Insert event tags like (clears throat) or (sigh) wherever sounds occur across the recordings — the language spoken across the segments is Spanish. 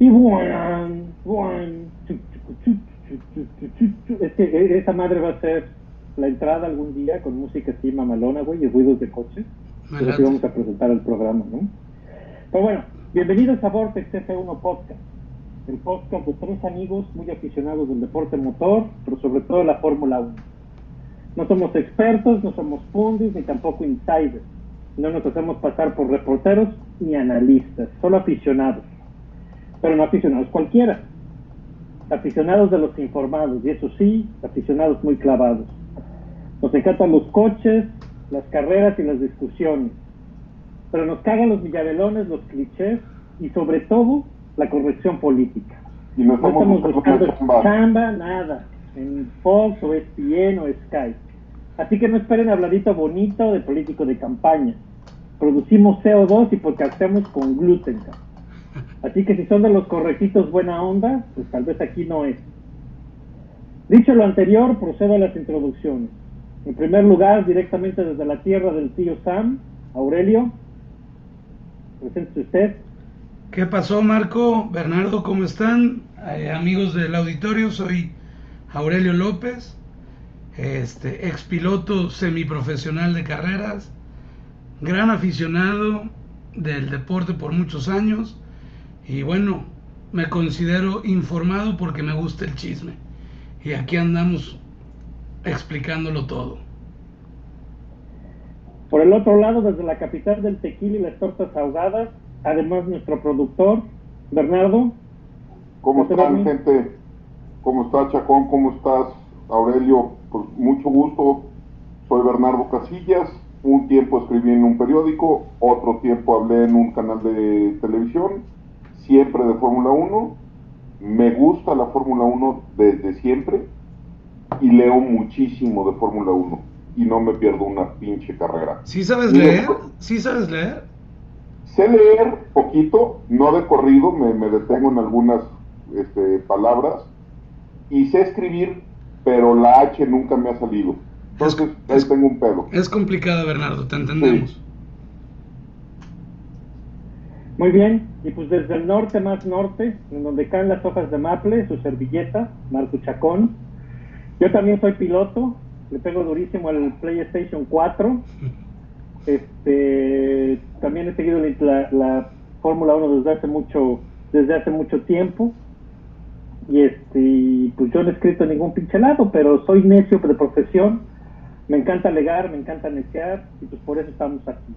Y one, one, es que e, esa madre va a ser la entrada algún día con música así mamalona, güey, y ruidos de coches. Es lo vamos a presentar el programa, ¿no? Pero bueno, bienvenidos a Vortex F1 Podcast, el podcast de tres amigos muy aficionados del deporte motor, pero sobre todo la Fórmula 1. No somos expertos, no somos pundits, ni tampoco insiders. No nos hacemos pasar por reporteros ni analistas, solo aficionados pero no aficionados cualquiera. Aficionados de los informados, y eso sí, aficionados muy clavados. Nos encantan los coches, las carreras y las discusiones. Pero nos cagan los villavelones, los clichés y sobre todo la corrección política. Y no estamos buscando chamba. chamba, nada. En Fox o ESPN o Sky. Así que no esperen habladito bonito de político de campaña. Producimos CO2 y podcastemos con gluten. Así que si son de los correctitos buena onda, pues tal vez aquí no es. Dicho lo anterior, procedo a las introducciones. En primer lugar, directamente desde la tierra del tío Sam, Aurelio. Presente usted. ¿Qué pasó, Marco? Bernardo, ¿cómo están? Eh, amigos del auditorio, soy Aurelio López, este, ex piloto semiprofesional de carreras, gran aficionado del deporte por muchos años y bueno, me considero informado porque me gusta el chisme. Y aquí andamos explicándolo todo. Por el otro lado, desde la capital del tequila y las tortas ahogadas, además nuestro productor, Bernardo. ¿Cómo ¿Qué te están, gente? ¿Cómo estás, Chacón? ¿Cómo estás, Aurelio? Pues mucho gusto. Soy Bernardo Casillas. Un tiempo escribí en un periódico, otro tiempo hablé en un canal de televisión, siempre de Fórmula 1. Me gusta la Fórmula 1 desde siempre y leo muchísimo de Fórmula 1 y no me pierdo una pinche carrera. ¿Sí sabes leer? ¿Sí sabes leer? Sé leer poquito, no de corrido, me, me detengo en algunas este, palabras. Y sé escribir, pero la H nunca me ha salido. Entonces, Es- ahí es- tengo un pedo. Es complicado, Bernardo, te entendemos. Muy bien, y pues desde el norte más norte, en donde caen las hojas de maple, su servilleta, Marco Chacón. Yo también soy piloto, le pego durísimo al PlayStation 4. (laughs) Este, también he seguido la, la Fórmula 1 desde hace mucho, desde hace mucho tiempo. Y este, pues yo no he escrito ningún pinche lado, pero soy necio de profesión. Me encanta alegar, me encanta neciar, y pues por eso estamos aquí.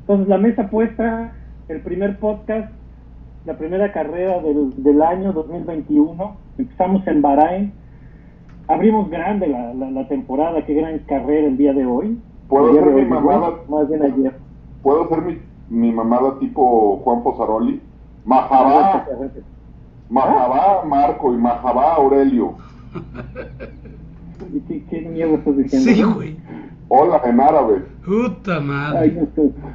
Entonces, la mesa puesta, el primer podcast, la primera carrera del, del año 2021. Empezamos en Bahrein. Abrimos grande la, la, la temporada, qué gran carrera el día de hoy. ¿Puedo hacer mi hoy, mamada? Más bien ayer. ¿Puedo hacer mi, mi mamada tipo Juan Posaroli? Majabá, Majabá Marco y Majabá Aurelio. ¿Y ¿Qué, qué miedo estás diciendo? Sí, güey. Hola en árabe. Puta Ay, madre.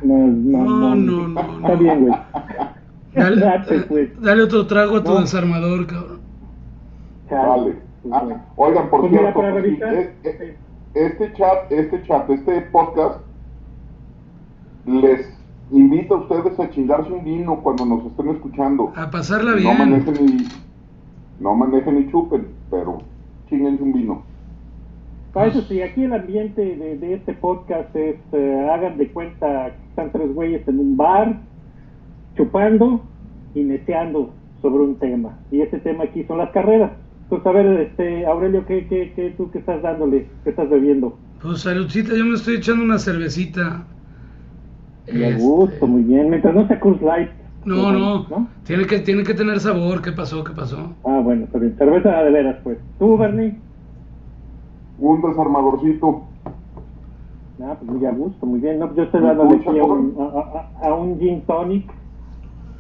no, no, no, No, no, no, no, Está no. bien, güey. Dale, Date, pues. dale otro trago a tu No. desarmador, cabrón. Chale. Ah, oigan, por Pues cierto, es- es- este chat, este chat, este podcast, les invita a ustedes a chingarse un vino cuando nos estén escuchando. A pasarla No bien. manejen ni, no manejen ni chupen, pero chinguense un vino. Ah, eso sí, aquí el ambiente de, de este podcast es, eh, hagan de cuenta que están tres güeyes en un bar, chupando y neceando sobre un tema. Y ese tema aquí son las carreras. Entonces, a ver, este, Aurelio, ¿qué, qué, qué, tú qué estás dándole? ¿Qué estás bebiendo? Pues saludcita, yo me estoy echando una cervecita. Me Este, gusta, muy bien. Mientras no sea Cruz Light. No, pues, no, Tiene que, tiene que tener sabor. ¿Qué pasó? ¿Qué pasó? Ah, bueno, está bien. Cerveza de veras, pues. ¿Tú, Bernie? Un desarmadorcito. Ah, pues muy a gusto, muy bien. No, pues yo estoy Mucha aquí a un, a, a- a un gin tonic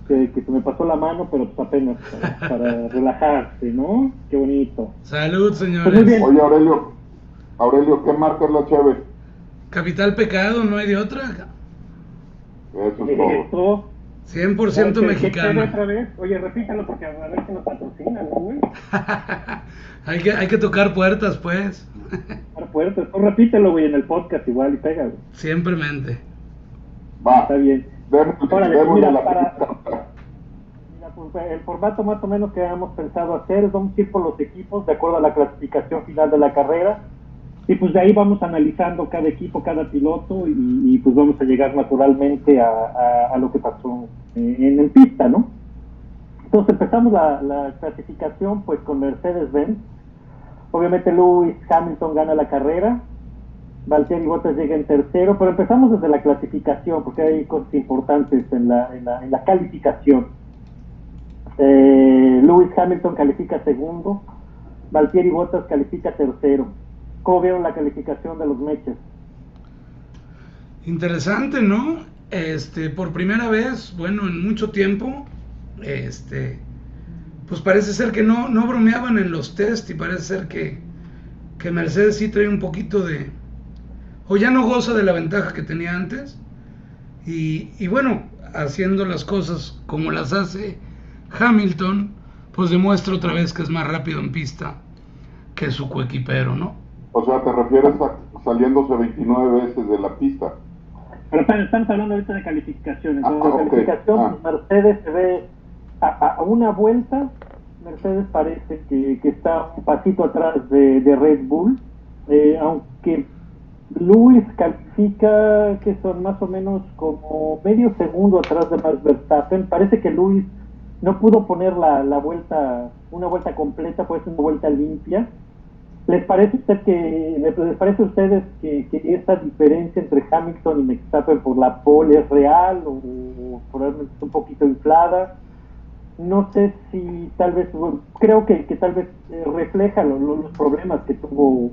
que, que se me pasó la mano, pero pues apenas para, para (laughs) relajarse, ¿no? Qué bonito. Salud, Pues muy señores. bien. Oye, Aurelio, Aurelio, ¿qué marca es la cheve? Capital pecado, no hay de otra. Eso es todo. Esto. 100% ¿Qué- qué chévere mexicana. otra vez? Oye, repítalo porque a ver si nos patrocinan, ¿no, güey? (laughs) hay, que, hay que tocar puertas, pues. Para puertas. Tú repítelo, güey, en el podcast igual y pega, güey. Siempremente. Va, Está bien. démosle, Órale, démosle mira, la para- pista. Mira, pues, el formato más o menos que hemos pensado hacer es vamos a ir por los equipos de acuerdo a la clasificación final de la carrera y pues de ahí vamos analizando cada equipo, cada piloto y, pues vamos a llegar naturalmente a, lo que pasó en, el pista, ¿no? Entonces empezamos la, la clasificación pues con Mercedes-Benz. Obviamente Lewis Hamilton gana la carrera, Valtteri Bottas llega en tercero, pero empezamos desde la clasificación, porque hay cosas importantes en la, en la, en la calificación. Eh, Lewis Hamilton califica segundo, Valtteri Bottas califica tercero. ¿Cómo vieron la calificación de los meches? Interesante, ¿no? Este, por primera vez, bueno, en mucho tiempo, este, pues parece ser que no, no bromeaban en los test y parece ser que, que Mercedes sí trae un poquito de, o ya no goza de la ventaja que tenía antes. Y, bueno, haciendo las cosas como las hace Hamilton, pues demuestra otra vez que es más rápido en pista que su coequipero, ¿no? O sea, te refieres a saliéndose 29 veces de la pista. Pero estamos hablando ahorita de calificaciones. Ah, la calificación, ah. Mercedes se ve a, una vuelta, Mercedes parece que, está un pasito atrás de, Red Bull, eh, aunque Luis califica que son más o menos como medio segundo atrás de Max Verstappen. Parece que Luis no pudo poner la, vuelta, una vuelta completa, pues una vuelta limpia. ¿Les parece usted que les parece a ustedes que, que esa diferencia entre Hamilton y Verstappen por la pole es real o, o probablemente un poquito inflada? No sé si tal vez, creo que, que tal vez eh, refleja los problemas que tuvo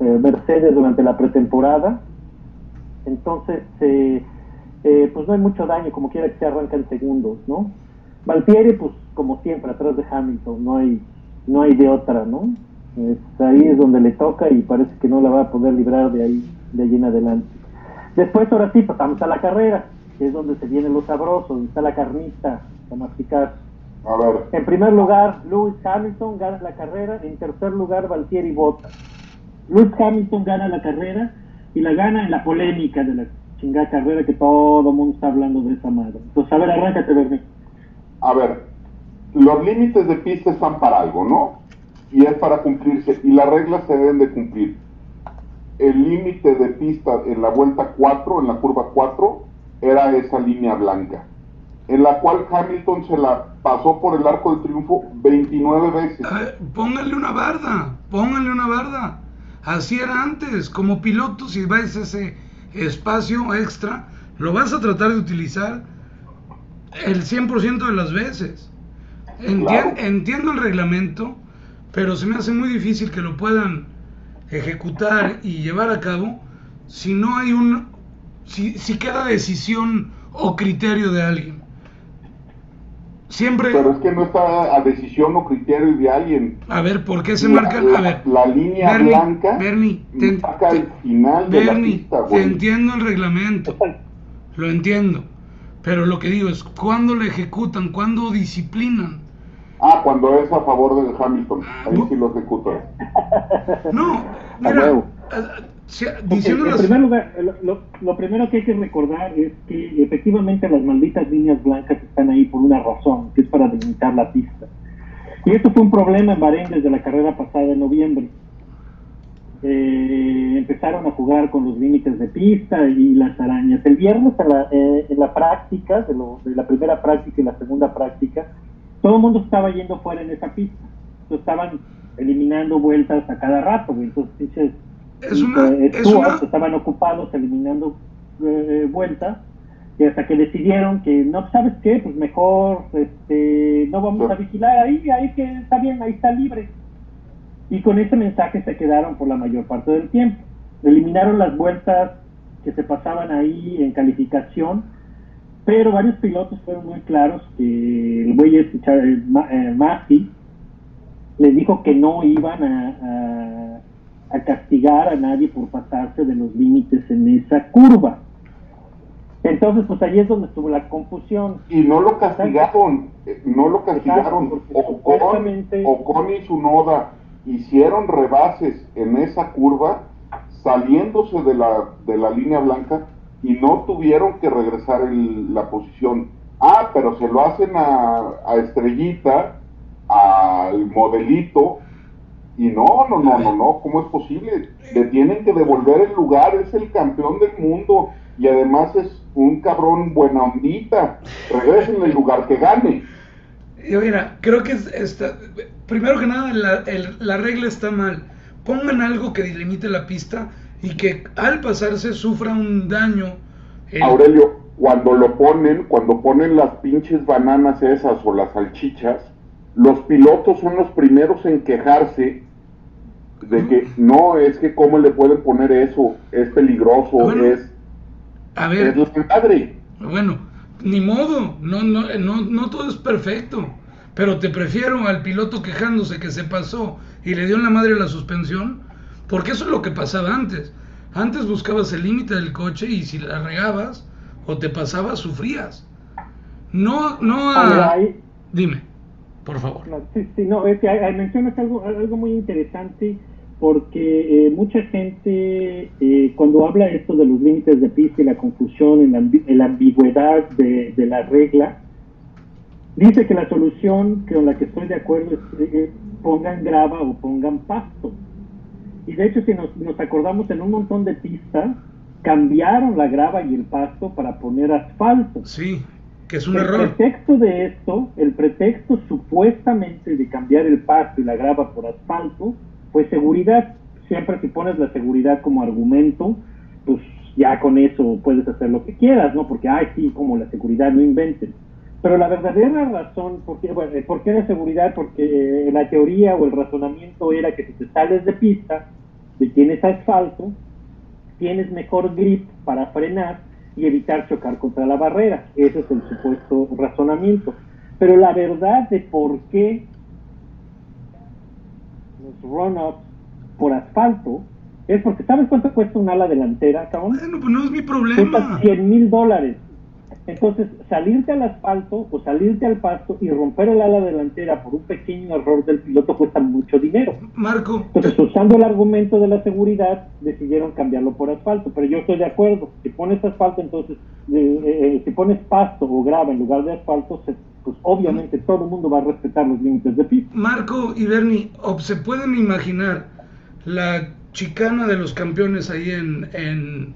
eh, Mercedes durante la pretemporada. Entonces, eh, pues no hay mucho daño, como quiera que se arranca en segundos, ¿no? Valtieri, pues como siempre, atrás de Hamilton, no hay, no hay de otra, ¿no? ahí es donde le toca y parece que no la va a poder librar de ahí, de ahí en adelante. Después, ahora sí, pasamos a la carrera, que es donde se viene lo sabroso, donde está la carnita, masticar. A ver. En primer lugar, Lewis Hamilton gana la carrera. En tercer lugar, Valtieri Bottas. Lewis Hamilton gana la carrera y la gana en la polémica de la chingada carrera que todo mundo está hablando de esa madre. Entonces, a ver, arráncate, Bernie. A ver, los límites de pista están para algo, ¿no? Y es para cumplirse, y las reglas se deben de cumplir. El límite de pista en la vuelta 4, en la curva 4, era esa línea blanca en la cual Hamilton se la pasó por el arco del triunfo 29 veces. pónganle una barda, pónganle una barda. Así era antes, como piloto, si ves ese espacio extra, lo vas a tratar de utilizar el 100% de las veces. Entiendo el reglamento, pero se me hace muy difícil que lo puedan ejecutar y llevar a cabo si no hay un, si, si queda decisión o criterio de alguien. Siempre. Pero es que no está a decisión o criterio de alguien. A ver, ¿por qué se marca? La, a ver, la línea blanca Bernie, te, el final de la pista, te entiendo el reglamento. Lo entiendo. Pero lo que digo es, ¿cuándo lo ejecutan? ¿Cuándo disciplinan? Ah, cuando es a favor de Hamilton. Ahí sí lo ejecutan. No, mira, en primer lugar, lo, primero que hay que recordar es que efectivamente las malditas líneas blancas están ahí por una razón, que es para delimitar la pista. Y esto fue un problema en Bahrein desde la carrera pasada de noviembre. Eh, empezaron a jugar con los límites de pista y las arañas. El viernes en la, eh, en la práctica, de, de, la primera práctica y la segunda práctica, todo el mundo estaba yendo fuera en esa pista. estaban eliminando vueltas a cada rato. Entonces, es una, es una... estaban ocupados eliminando eh, vueltas y hasta que decidieron que no sabes qué pues mejor este no vamos a vigilar ahí ahí que está bien ahí está libre y con ese mensaje se quedaron por la mayor parte del tiempo. Eliminaron las vueltas que se pasaban ahí en calificación pero varios pilotos fueron muy claros que el güey este eh, les dijo que no iban a a castigar a nadie por pasarse de los límites en esa curva. Entonces, pues ahí es donde estuvo la confusión. Y no lo castigaron, eh, no lo castigaron. Ocon, y su noda hicieron rebases en esa curva saliéndose de la, de la línea blanca y no tuvieron que regresar la posición. Ah, pero se lo hacen a, a Estrellita, al modelito, y no, no, no, no, no, ¿cómo es posible? Le tienen que devolver el lugar, es el campeón del mundo y además es un cabrón buena ondita. Regresen el lugar que gane. Yo mira, creo que está, primero que nada la, la regla está mal. Pongan algo que delimite la pista y que al pasarse sufra un daño. Aurelio, cuando lo ponen, cuando ponen las pinches bananas esas o las salchichas, los pilotos son los primeros en quejarse de que no, es que cómo le pueden poner eso, es peligroso, es... A ver, padre. Bueno, ni modo, no, no, no, no todo es perfecto, pero te prefiero al piloto quejándose que se pasó y le dio en la madre la suspensión, porque eso es lo que pasaba antes. Antes buscabas el límite del coche y si la regabas o te pasabas, sufrías. No, no a... Dime, por favor. sí, sí, no, es que mencionas algo, algo muy interesante porque eh, mucha gente eh, cuando habla esto de los límites de pista y la confusión en la, ambigüedad de, la regla, dice que la solución con la que estoy de acuerdo es pongan grava o pongan pasto. Y de hecho si nos, nos acordamos en un montón de pistas, cambiaron la grava y el pasto para poner asfalto. Sí, que es un el error. El pretexto de esto, el pretexto supuestamente de cambiar el pasto y la grava por asfalto, pues seguridad, siempre si pones la seguridad como argumento, pues ya con eso puedes hacer lo que quieras, ¿no? Porque, ay, sí, como la seguridad, no inventen. Pero la verdadera razón, ¿por qué, bueno, ¿por qué la seguridad? Porque eh, la teoría o el razonamiento era que si te sales de pista, si tienes asfalto, tienes mejor grip para frenar y evitar chocar contra la barrera. Ese es el supuesto razonamiento. Pero la verdad de por qué los run-ups por asfalto es porque ¿sabes cuánto cuesta un ala delantera, cabrón? Bueno, pues no es mi problema. Cuesta 100 mil dólares. Entonces, salirte al asfalto o salirte al pasto y romper el ala delantera por un pequeño error del piloto cuesta mucho dinero. Marco. Entonces, usando el argumento de la seguridad, decidieron cambiarlo por asfalto. Pero yo estoy de acuerdo. Si pones asfalto, entonces, eh, eh, si pones pasto o grava en lugar de asfalto, pues obviamente todo el mundo va a respetar los límites de pista. Marco y Bernie, ¿se pueden imaginar la chicana de los campeones ahí en, en,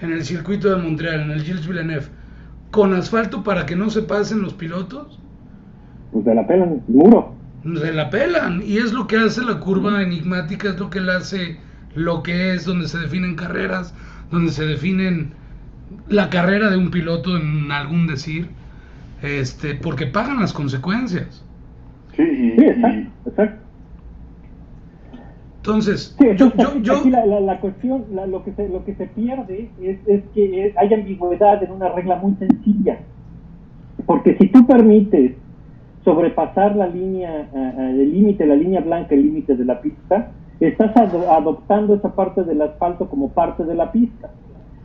en el circuito de Montreal, en el Gilles Villeneuve? con asfalto para que no se pasen los pilotos? Pues se la pelan, muro. Se la pelan. Y es lo que hace la curva enigmática, es lo que hace lo que es, donde se definen carreras, donde se definen la carrera de un piloto en algún decir, este, porque pagan las consecuencias. Sí, sí exacto, exacto. Entonces, yo, aquí la, cuestión, lo, que se, lo que se pierde es, es que hay ambigüedad en una regla muy sencilla. Porque si tú permites sobrepasar la línea, el límite, la línea blanca, el límite de la pista, estás adoptando esa parte del asfalto como parte de la pista.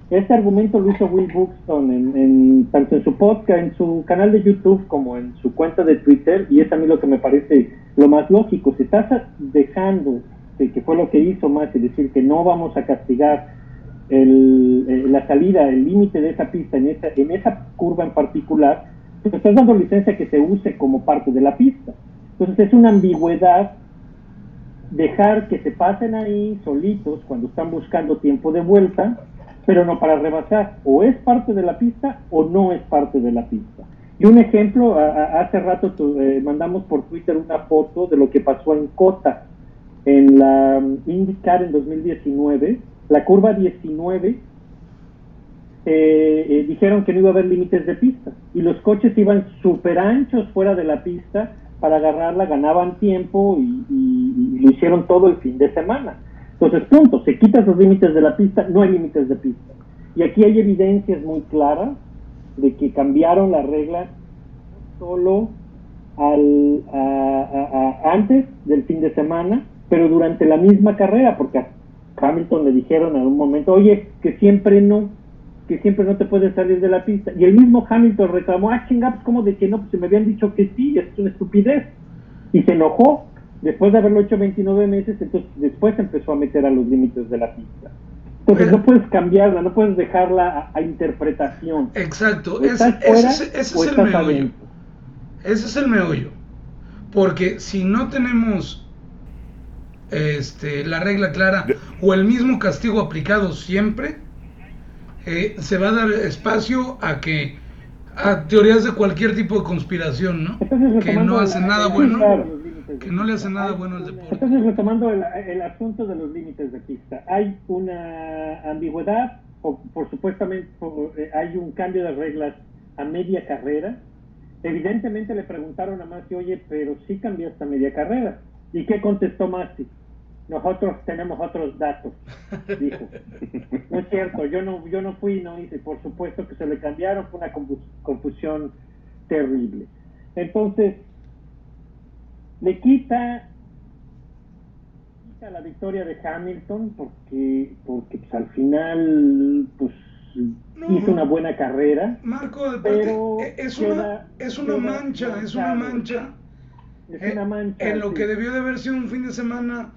Este argumento lo hizo Will Buxton en, tanto en su podcast, en su canal de YouTube como en su cuenta de Twitter, y es a mí lo que me parece lo más lógico. Si estás dejando que fue lo que hizo más, es decir, que no vamos a castigar el, eh, la salida, el límite de esa pista en esa, en esa curva en particular, pues estás dando licencia que se use como parte de la pista. Entonces es una ambigüedad dejar que se pasen ahí solitos cuando están buscando tiempo de vuelta, pero no para rebasar. O es parte de la pista o no es parte de la pista. Y un ejemplo, hace rato eh, mandamos por Twitter una foto de lo que pasó en Cota en la IndyCar en 2019, la curva 19, eh, eh, dijeron que no iba a haber límites de pista y los coches iban súper anchos fuera de la pista para agarrarla, ganaban tiempo y, lo hicieron todo el fin de semana. Entonces, punto, se quitan los límites de la pista, no hay límites de pista. Y aquí hay evidencias muy claras de que cambiaron la regla solo al, antes del fin de semana, pero durante la misma carrera, porque a Hamilton le dijeron en un momento, oye, que siempre no, que siempre no te puedes salir de la pista. Y el mismo Hamilton reclamó, ah, chingados, como de que no? Pues se me habían dicho que sí, es una estupidez. Y se enojó, después de haberlo hecho 29 meses, entonces después empezó a meter a los límites de la pista. Entonces no puedes cambiarla, no puedes dejarla a, interpretación. Exacto, ese, es el meollo. Ese es el meollo. Porque si no tenemos este, la regla clara o el mismo castigo aplicado siempre, eh, se va a dar espacio a que a teorías de cualquier tipo de conspiración, ¿no? que no hacen nada bueno, que no le hacen nada bueno al deporte. Entonces, retomando el, el asunto de los límites de pista, hay una ambigüedad, o por supuestamente eh, hay un cambio de reglas a media carrera. Evidentemente le preguntaron a Masi, oye, pero sí cambiaste a media carrera. ¿Y qué contestó Masi? nosotros tenemos otros datos, dijo. (laughs) No es cierto, yo no, yo no fui, no hice, por supuesto que se le cambiaron, fue una confusión terrible. Entonces, le quita, quita la victoria de Hamilton porque, porque pues, al final pues hizo una buena carrera. Marco, pero es una, es una mancha, es una mancha. Es una mancha. En lo que debió de haber sido un fin de semana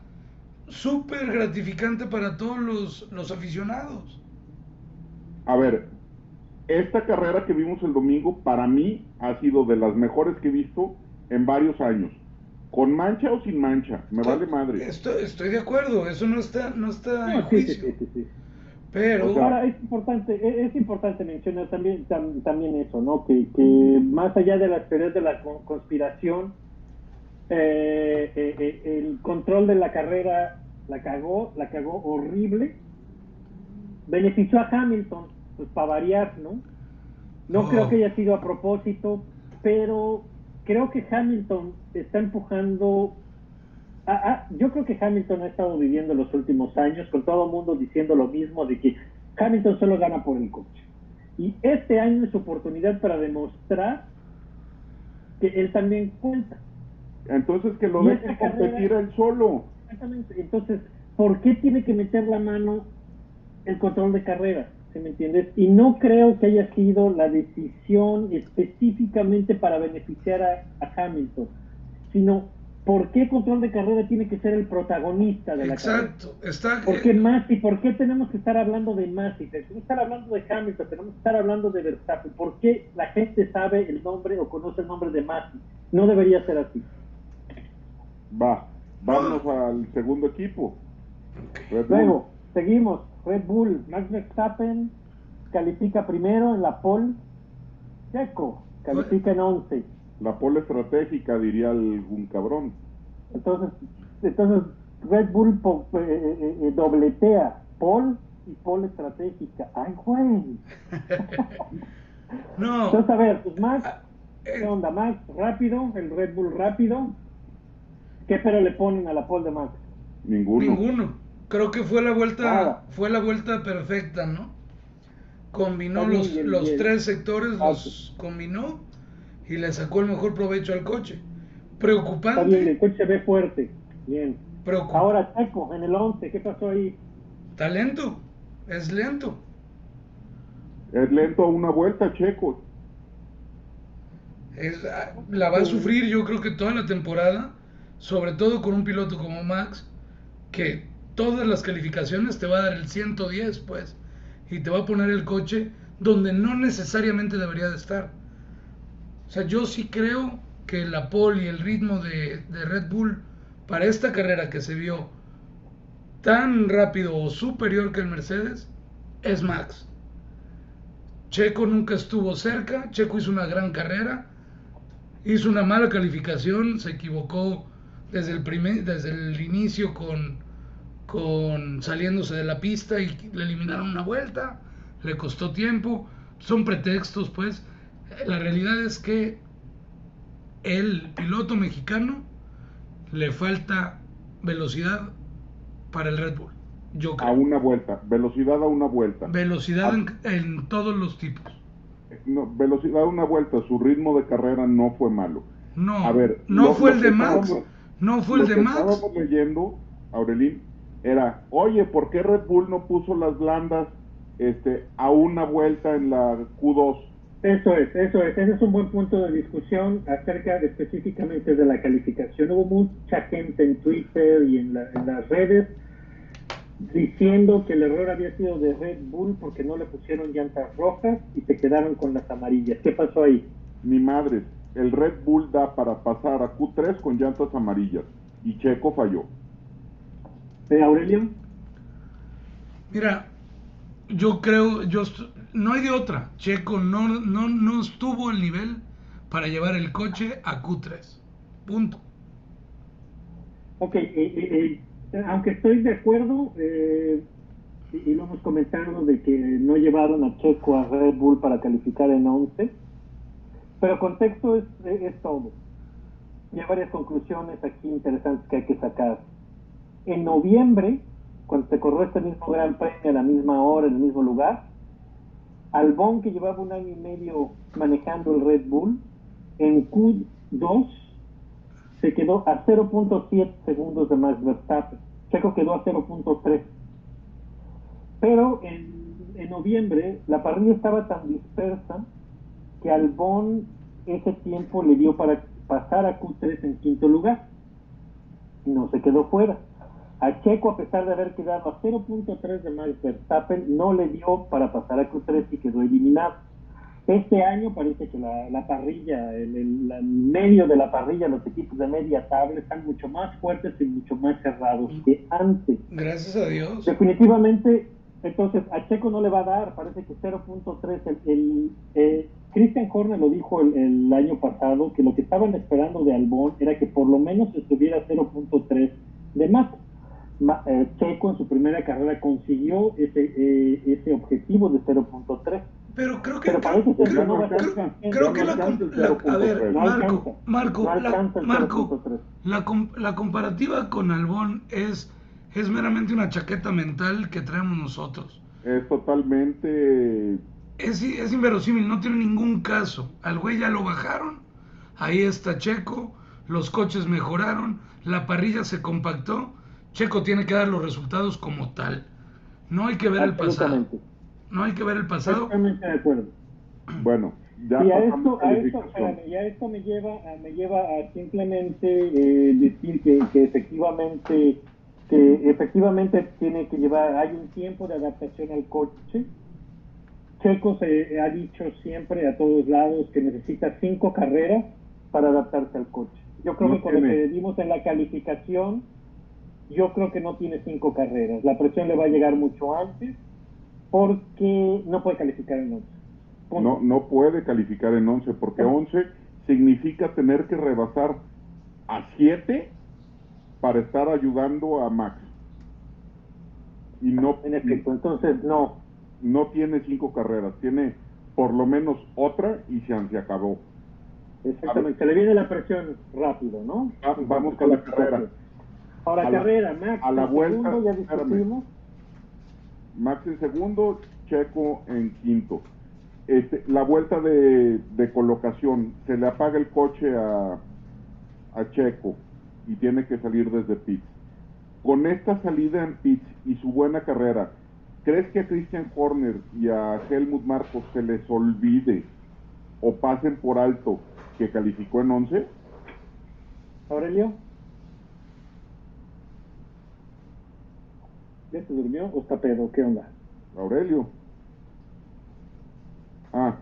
súper gratificante para todos los, los aficionados. A ver, esta carrera que vimos el domingo para mí ha sido de las mejores que he visto en varios años. Con mancha o sin mancha, me vale madre. Estoy, estoy de acuerdo, eso no está, no está en juicio. Pero ahora es importante, e, es, importante mencionar también, también eso, ¿no? Que, que más allá de las teorías de la conspiración, eh, eh, eh, el control de la carrera la cagó, la cagó horrible. Benefició a Hamilton, pues para variar, ¿no? No creo que haya sido a propósito, pero creo que Hamilton está empujando. yo creo que Hamilton ha estado viviendo los últimos años con todo el mundo diciendo lo mismo de que Hamilton solo gana por el coche. Y este año es su oportunidad para demostrar que él también cuenta. Entonces que lo deje competir él solo. Exactamente. Entonces, ¿por qué tiene que meter la mano el control de carrera? ¿Se me entiendes? Y no creo que haya sido la decisión específicamente para beneficiar a, Hamilton, sino ¿por qué control de carrera tiene que ser el protagonista de la carrera? Exacto, está... ¿Por qué Masi? ¿Por qué tenemos que estar hablando de Masi? Tenemos que estar hablando de Hamilton, tenemos que estar hablando de Verstappen. ¿Por qué la gente sabe el nombre o conoce el nombre de Masi? No debería ser así. Va, Vamos al segundo equipo. Luego, seguimos. Red Bull, Max Verstappen califica primero en la pole. Checo califica en 11. La pole estratégica, diría algún cabrón. Entonces, entonces Red Bull eh, eh, eh, dobletea pole y pole estratégica. ¡Ay, güey! (laughs) no. Entonces, a ver, pues Max, ah, ¿qué onda? Max, rápido, el Red Bull rápido. ¿Qué pero le ponen a la pole de Max? Ninguno. Ninguno. Creo que fue la vuelta, fue la vuelta perfecta, ¿no? Combinó los, los tres sectores, los combinó y le sacó el mejor provecho al coche. Preocupante. Bien, el coche ve fuerte. Bien. Ahora Checo, en el 11, ¿qué pasó ahí? Está lento, es lento. Es lento a una vuelta, Checo. Es, ah, la va a sufrir yo creo que toda la temporada sobre todo con un piloto como Max, que todas las calificaciones te va a dar el 110, pues, y te va a poner el coche donde no necesariamente debería de estar. O sea, yo sí creo que la pole y el ritmo de, de Red Bull para esta carrera que se vio tan rápido o superior que el Mercedes es Max. Checo nunca estuvo cerca, Checo hizo una gran carrera, hizo una mala calificación, se equivocó desde el, primer, desde el inicio con, con saliéndose de la pista y le eliminaron una vuelta, le costó tiempo, son pretextos pues. La realidad es que el piloto mexicano le falta velocidad para el Red Bull. Yo A una vuelta, velocidad a una vuelta. Velocidad en, todos los tipos. No, velocidad a una vuelta, su ritmo de carrera no fue malo. No, a ver, no fue el de Max. No fue el de Max. Estábamos leyendo, Aurelín, era, oye, ¿por qué Red Bull no puso las blandas este, a una vuelta en la Q2? Eso es, eso es, ese es un buen punto de discusión acerca específicamente de la calificación. Hubo mucha gente en Twitter y en, las redes diciendo que el error había sido de Red Bull porque no le pusieron llantas rojas y se quedaron con las amarillas. ¿Qué pasó ahí? Mi madre, el Red Bull da para pasar a Q3 con llantas amarillas y Checo falló. ¿Eh, Aurelio? Mira, yo creo, yo no hay de otra. Checo no, no, no estuvo al nivel para llevar el coche a Q3. Punto. Ok, eh, eh, eh, aunque estoy de acuerdo, y, lo hemos comentado, de que no llevaron a Checo a Red Bull para calificar en 11, pero contexto es, es todo. Y hay varias conclusiones aquí interesantes que hay que sacar. En noviembre, cuando se corrió este mismo Gran Premio a la misma hora, en el mismo lugar, Albón, que llevaba un año y medio manejando el Red Bull, en Q2 se quedó a 0.7 segundos de Max Verstappen. Checo quedó a 0.3. Pero en, noviembre la parrilla estaba tan dispersa que Albón ese tiempo le dio para pasar a Q3 en quinto lugar. No se quedó fuera. A Checo, a pesar de haber quedado a 0.3 de Max Verstappen, no le dio para pasar a Q3 y quedó eliminado. Este año parece que la, parrilla, el, el, medio de la parrilla, los equipos de media tabla están mucho más fuertes y mucho más cerrados que antes. Gracias a Dios. Definitivamente, entonces a Checo no le va a dar, parece que 0.3. El, el eh, Christian Horner lo dijo el, año pasado, que lo que estaban esperando de Albón era que por lo menos estuviera 0.3 de más. Eh, Checo en su primera carrera consiguió ese, eh, ese objetivo de 0.3 pero creo que, creo, que la, a ver, Marco, Marco, la, Marco, la, la comparativa con Albón es, es meramente una chaqueta mental que traemos nosotros. Es totalmente... Es, es inverosímil, no tiene ningún caso. Al güey ya lo bajaron, ahí está Checo, los coches mejoraron, la parrilla se compactó, Checo tiene que dar los resultados como tal. No hay que ver el pasado. No hay que ver el pasado. Totalmente de acuerdo. (clears throat) Bueno, ya y a esto, a esto, esto me lleva a, me lleva a simplemente eh, decir que, que, efectivamente que efectivamente tiene que llevar hay un tiempo de adaptación al coche. Checo se ha dicho siempre a todos lados que necesita cinco carreras para adaptarse al coche. Yo creo que con lo que vimos en la calificación, yo creo que no tiene cinco carreras. La presión le va a llegar mucho antes porque no puede calificar en 11. No, no puede calificar en 11 porque 11 significa tener que rebasar a 7 para estar ayudando a Max. Y no en efecto, entonces no no tiene cinco carreras, tiene por lo menos otra y se, se acabó. Exactamente, se le viene la presión rápido, ¿no? Ah, vamos con la carrera. Ahora carrera, Max. A la vuelta, ya discutimos. Max en segundo, Checo en quinto. Este, la vuelta de, colocación, se le apaga el coche a, a Checo y tiene que salir desde pits. Con esta salida en pits y su buena carrera, ¿crees que a Christian Horner y a Helmut Marcos se les olvide o pasen por alto que calificó en 11? Aurelio. ¿Ya se durmió o está pedo? ¿Qué onda? Aurelio. Ah.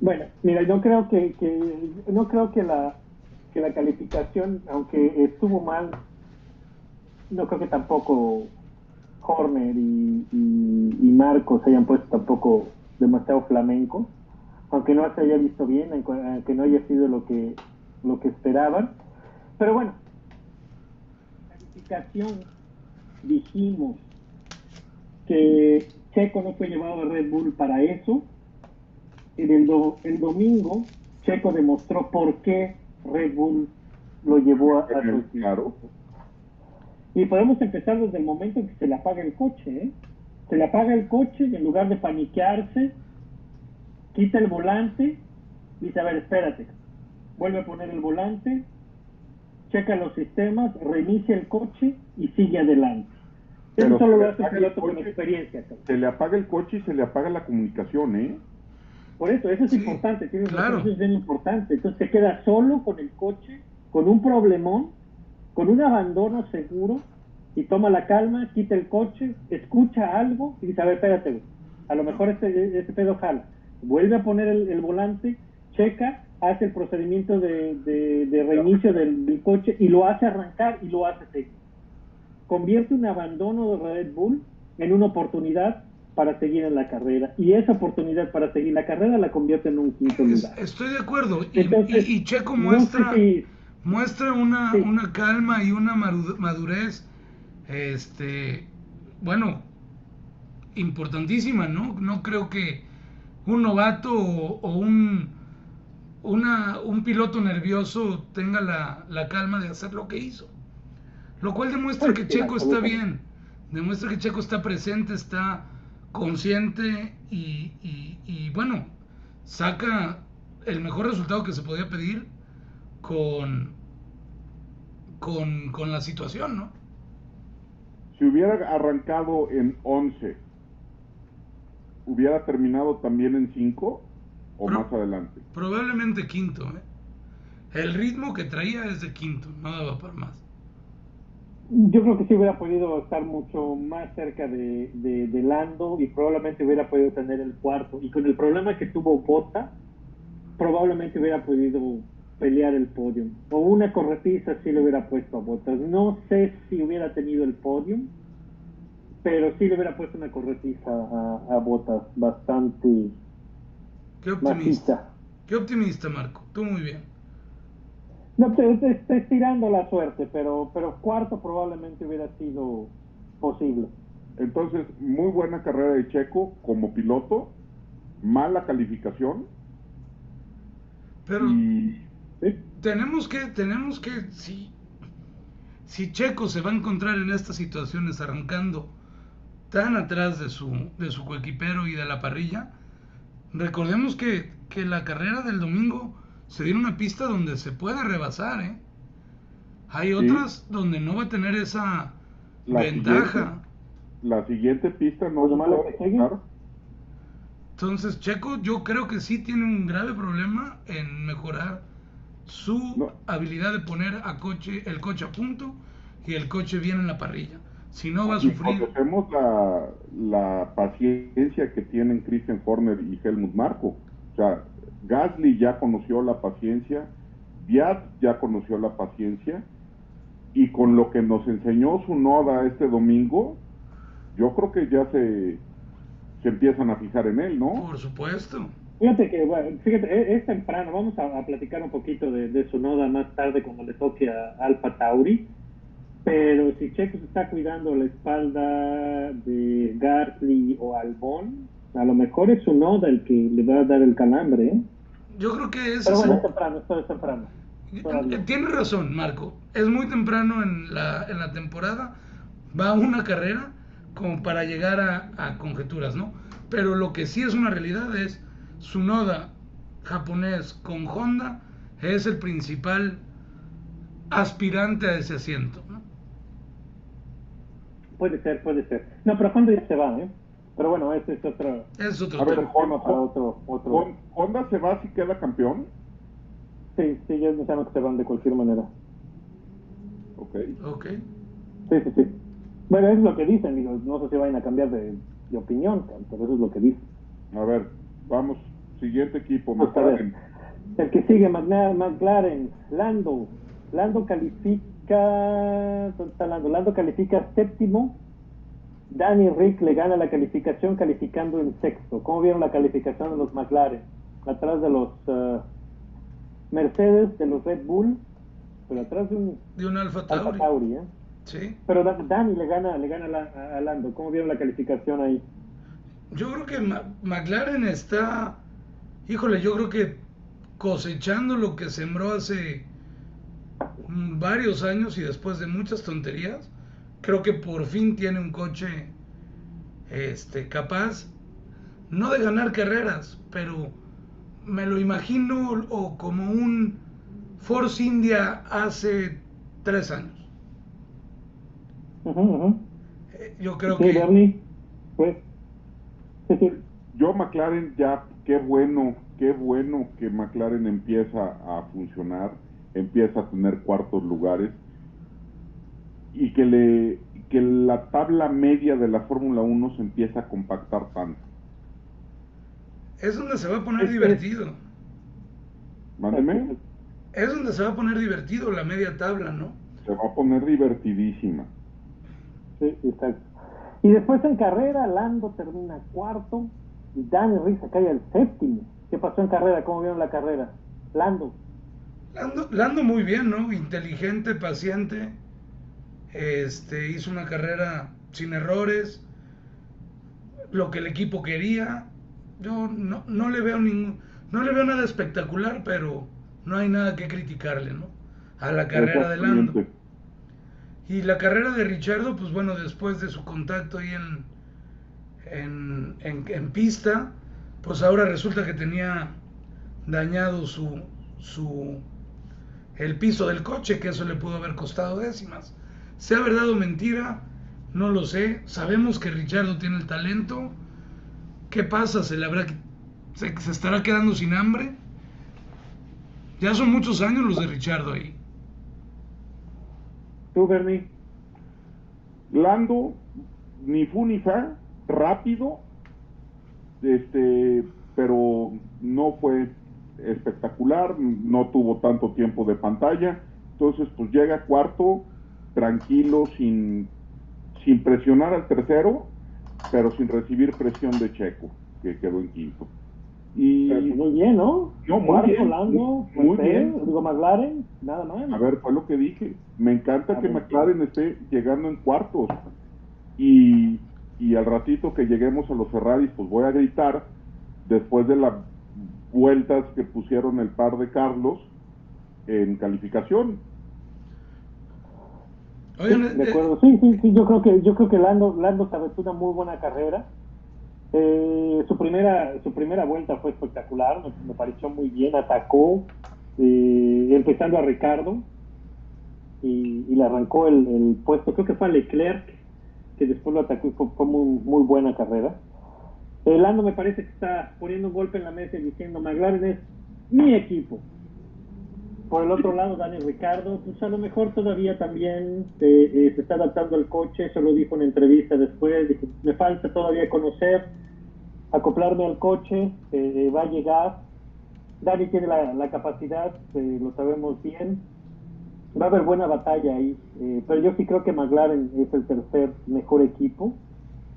Bueno, mira, yo creo que, que no creo que la que la calificación, aunque estuvo mal, no creo que tampoco Horner y, y, Marcos se hayan puesto tampoco demasiado flamenco, aunque no se haya visto bien, aunque no haya sido lo que lo que esperaban. Pero bueno, calificación dijimos que Checo no fue llevado a Red Bull para eso. En el, el domingo, Checo demostró por qué Red Bull lo llevó a, su claro. Y podemos empezar desde el momento en que se le apaga el coche. ¿eh? Se le apaga el coche y en lugar de paniquearse, quita el volante y dice, a ver, espérate, vuelve a poner el volante, checa los sistemas, reinicia el coche y sigue adelante. Eso solo lo hace piloto con experiencia. Se le apaga el coche y se le apaga la comunicación, ¿eh? Por eso, eso es importante, tiene claro. eso es bien importante. Entonces se queda solo con el coche, con un problemón, con un abandono seguro y toma la calma, quita el coche, escucha algo y dice, a ver, espérate, a lo mejor este, este pedo jala. Vuelve a poner el, el volante, checa, hace el procedimiento de, de, de reinicio del, del, coche y lo hace arrancar y lo hace seguir. Convierte un abandono de Red Bull en una oportunidad para seguir en la carrera. Y esa oportunidad para seguir la carrera la convierte en un quinto lugar. Estoy de acuerdo. Y, Entonces, y, y Checo muestra, no sé si, muestra una, sí. una calma y una madurez, este, bueno, importantísima, ¿no? No creo que un novato o, o un, una, un piloto nervioso tenga la, la, calma de hacer lo que hizo. Lo cual demuestra pues, que Checo está bien, demuestra que Checo está presente, está consciente y, y, y, bueno, saca el mejor resultado que se podía pedir con, con, con la situación, ¿no? Si hubiera arrancado en 11, ¿hubiera terminado también en 5 o Pro, más adelante? Probablemente quinto, ¿eh? El ritmo que traía es de quinto, no daba para más. Yo creo que sí hubiera podido estar mucho más cerca de, de, de, Lando y probablemente hubiera podido tener el cuarto. Y con el problema que tuvo Bota, probablemente hubiera podido pelear el podio. O una corretiza sí le hubiera puesto a Botas. No sé si hubiera tenido el podio, pero sí le hubiera puesto una corretiza a, a Botas bastante Qué optimista. Qué optimista, Marco. Tú muy bien. No, te, te, te estirando la suerte, pero, pero cuarto probablemente hubiera sido posible. Entonces, muy buena carrera de Checo como piloto, mala calificación. Pero y... ¿Sí? tenemos que, tenemos que, si, si Checo se va a encontrar en estas situaciones arrancando tan atrás de su, de su coequipero y de la parrilla, recordemos que, que la carrera del domingo se viene una pista donde se puede rebasar, ¿eh? Hay sí. otras donde no va a tener esa la ventaja. Siguiente, la siguiente pista no se puede Entonces, Checo, yo creo que sí tiene un grave problema en mejorar su no. habilidad de poner a coche, el coche a punto y el coche bien en la parrilla. Si no, va a sufrir. Conocemos la, la paciencia que tienen Christian Horner y Helmut Marco. O sea, Gasly ya conoció la paciencia, Viat ya conoció la paciencia, y con lo que nos enseñó su noda este domingo, yo creo que ya se, se empiezan a fijar en él, ¿no? Por supuesto. Fíjate que, bueno, fíjate, es, temprano, vamos a, a platicar un poquito de, de, su noda más tarde cuando le toque a Alfa Tauri, pero si Checo se está cuidando la espalda de Gasly o Albon, a lo mejor es su noda el que le va a dar el calambre, ¿eh? Yo creo que es. Pero bueno, es temprano, esto es temprano. Tienes razón, Marco. Es muy temprano en la, en la temporada. Va una carrera como para llegar a, a, conjeturas, ¿no? Pero lo que sí es una realidad es su noda japonés con Honda es el principal aspirante a ese asiento. Puede ser, puede ser. No, pero Honda ya se va, ¿eh? Pero bueno, ese es otro. Es otro a ver, Honda, para otro, otro. ¿Honda se va si queda campeón? Sí, sí, ya sabemos que se van de cualquier manera. Ok. Ok. Sí, sí, sí. Bueno, es lo que dicen, digo, no sé si vayan a cambiar de, de opinión, pero eso es lo que dicen. A ver, vamos, siguiente equipo, McLaren. El que sigue, McLaren, Lando. Lando califica. ¿Dónde está Lando? Lando califica séptimo Danny Rick le gana la calificación calificando en sexto. ¿Cómo vieron la calificación de los McLaren? Atrás de los uh, Mercedes, de los Red Bull, pero atrás de un, de un Alfa Tauri. Alfa Tauri ¿eh? Sí. Pero Danny le gana, le gana a Lando. ¿Cómo vieron la calificación ahí? Yo creo que Ma McLaren está, híjole, yo creo que cosechando lo que sembró hace varios años y después de muchas tonterías creo que por fin tiene un coche este, capaz, no de ganar carreras, pero me lo imagino o como un Force India hace tres años. Uh -huh, uh -huh. Yo creo sí, que... Bernie, pues. Yo McLaren ya, qué bueno, qué bueno que McLaren empieza a funcionar, empieza a tener cuartos lugares y que le que la tabla media de la Fórmula 1 se empieza a compactar tanto. Es donde se va a poner divertido. Mándeme. Es donde se va a poner divertido la media tabla, ¿no? Se va a poner divertidísima. Sí, exacto. Y después en carrera, Lando termina cuarto y Dani Risa cae al séptimo. ¿Qué pasó en carrera? ¿Cómo vieron la carrera? Lando. Lando, Lando muy bien, ¿no? Inteligente, paciente. Este, hizo una carrera sin errores. Lo que el equipo quería. Yo no, no le veo ningún, no le veo nada espectacular, pero no hay nada que criticarle, ¿no? A la carrera de Lando. Y la carrera de Richardo, pues bueno, después de su contacto ahí en, en, en- en pista, pues ahora resulta que tenía dañado su, su el piso del coche, que eso le pudo haber costado décimas. Sea verdad o mentira, no lo sé. Sabemos que Richardo tiene el talento. ¿Qué pasa? ¿Se le habrá se, se estará quedando sin hambre? Ya son muchos años los de Richardo ahí. ¿Tú, Bernie? Lando, ni fu ni fa, rápido, este, pero no fue espectacular, no tuvo tanto tiempo de pantalla, entonces pues llega cuarto, tranquilo, sin, sin presionar al tercero, pero sin recibir presión de Checo, que quedó en quinto. Y Pero pues muy bien, ¿no? No, muy bien, Lando, muy- bien. Digo, McLaren, nada más. A ver, fue lo que dije. Me encanta A que ver. McLaren esté llegando en cuartos. Y, y al ratito que lleguemos a los Ferraris, pues voy a gritar después de las vueltas que pusieron el par de Carlos en calificación. Sí, de eh, acuerdo. Sí, sí, sí, yo creo que yo creo que Lando Lando se aventó una muy buena carrera. Eh, su primera su primera vuelta fue espectacular, me, me pareció muy bien, atacó eh, empezando a Ricardo y, y le arrancó el, el puesto, creo que fue a Leclerc que después lo atacó y fue, fue muy, muy buena carrera. Eh, Lando me parece que está poniendo un golpe en la mesa y diciendo McLaren es mi equipo. Por el otro lado, Daniel Ricardo, pues a lo mejor todavía también eh, eh, se está adaptando al coche, eso lo dijo en entrevista después, dijo, me falta todavía conocer, acoplarme al coche, eh, va a llegar. Dani tiene la, la capacidad, eh, lo sabemos bien, va a haber buena batalla ahí, pero yo sí creo que McLaren es el tercer mejor equipo,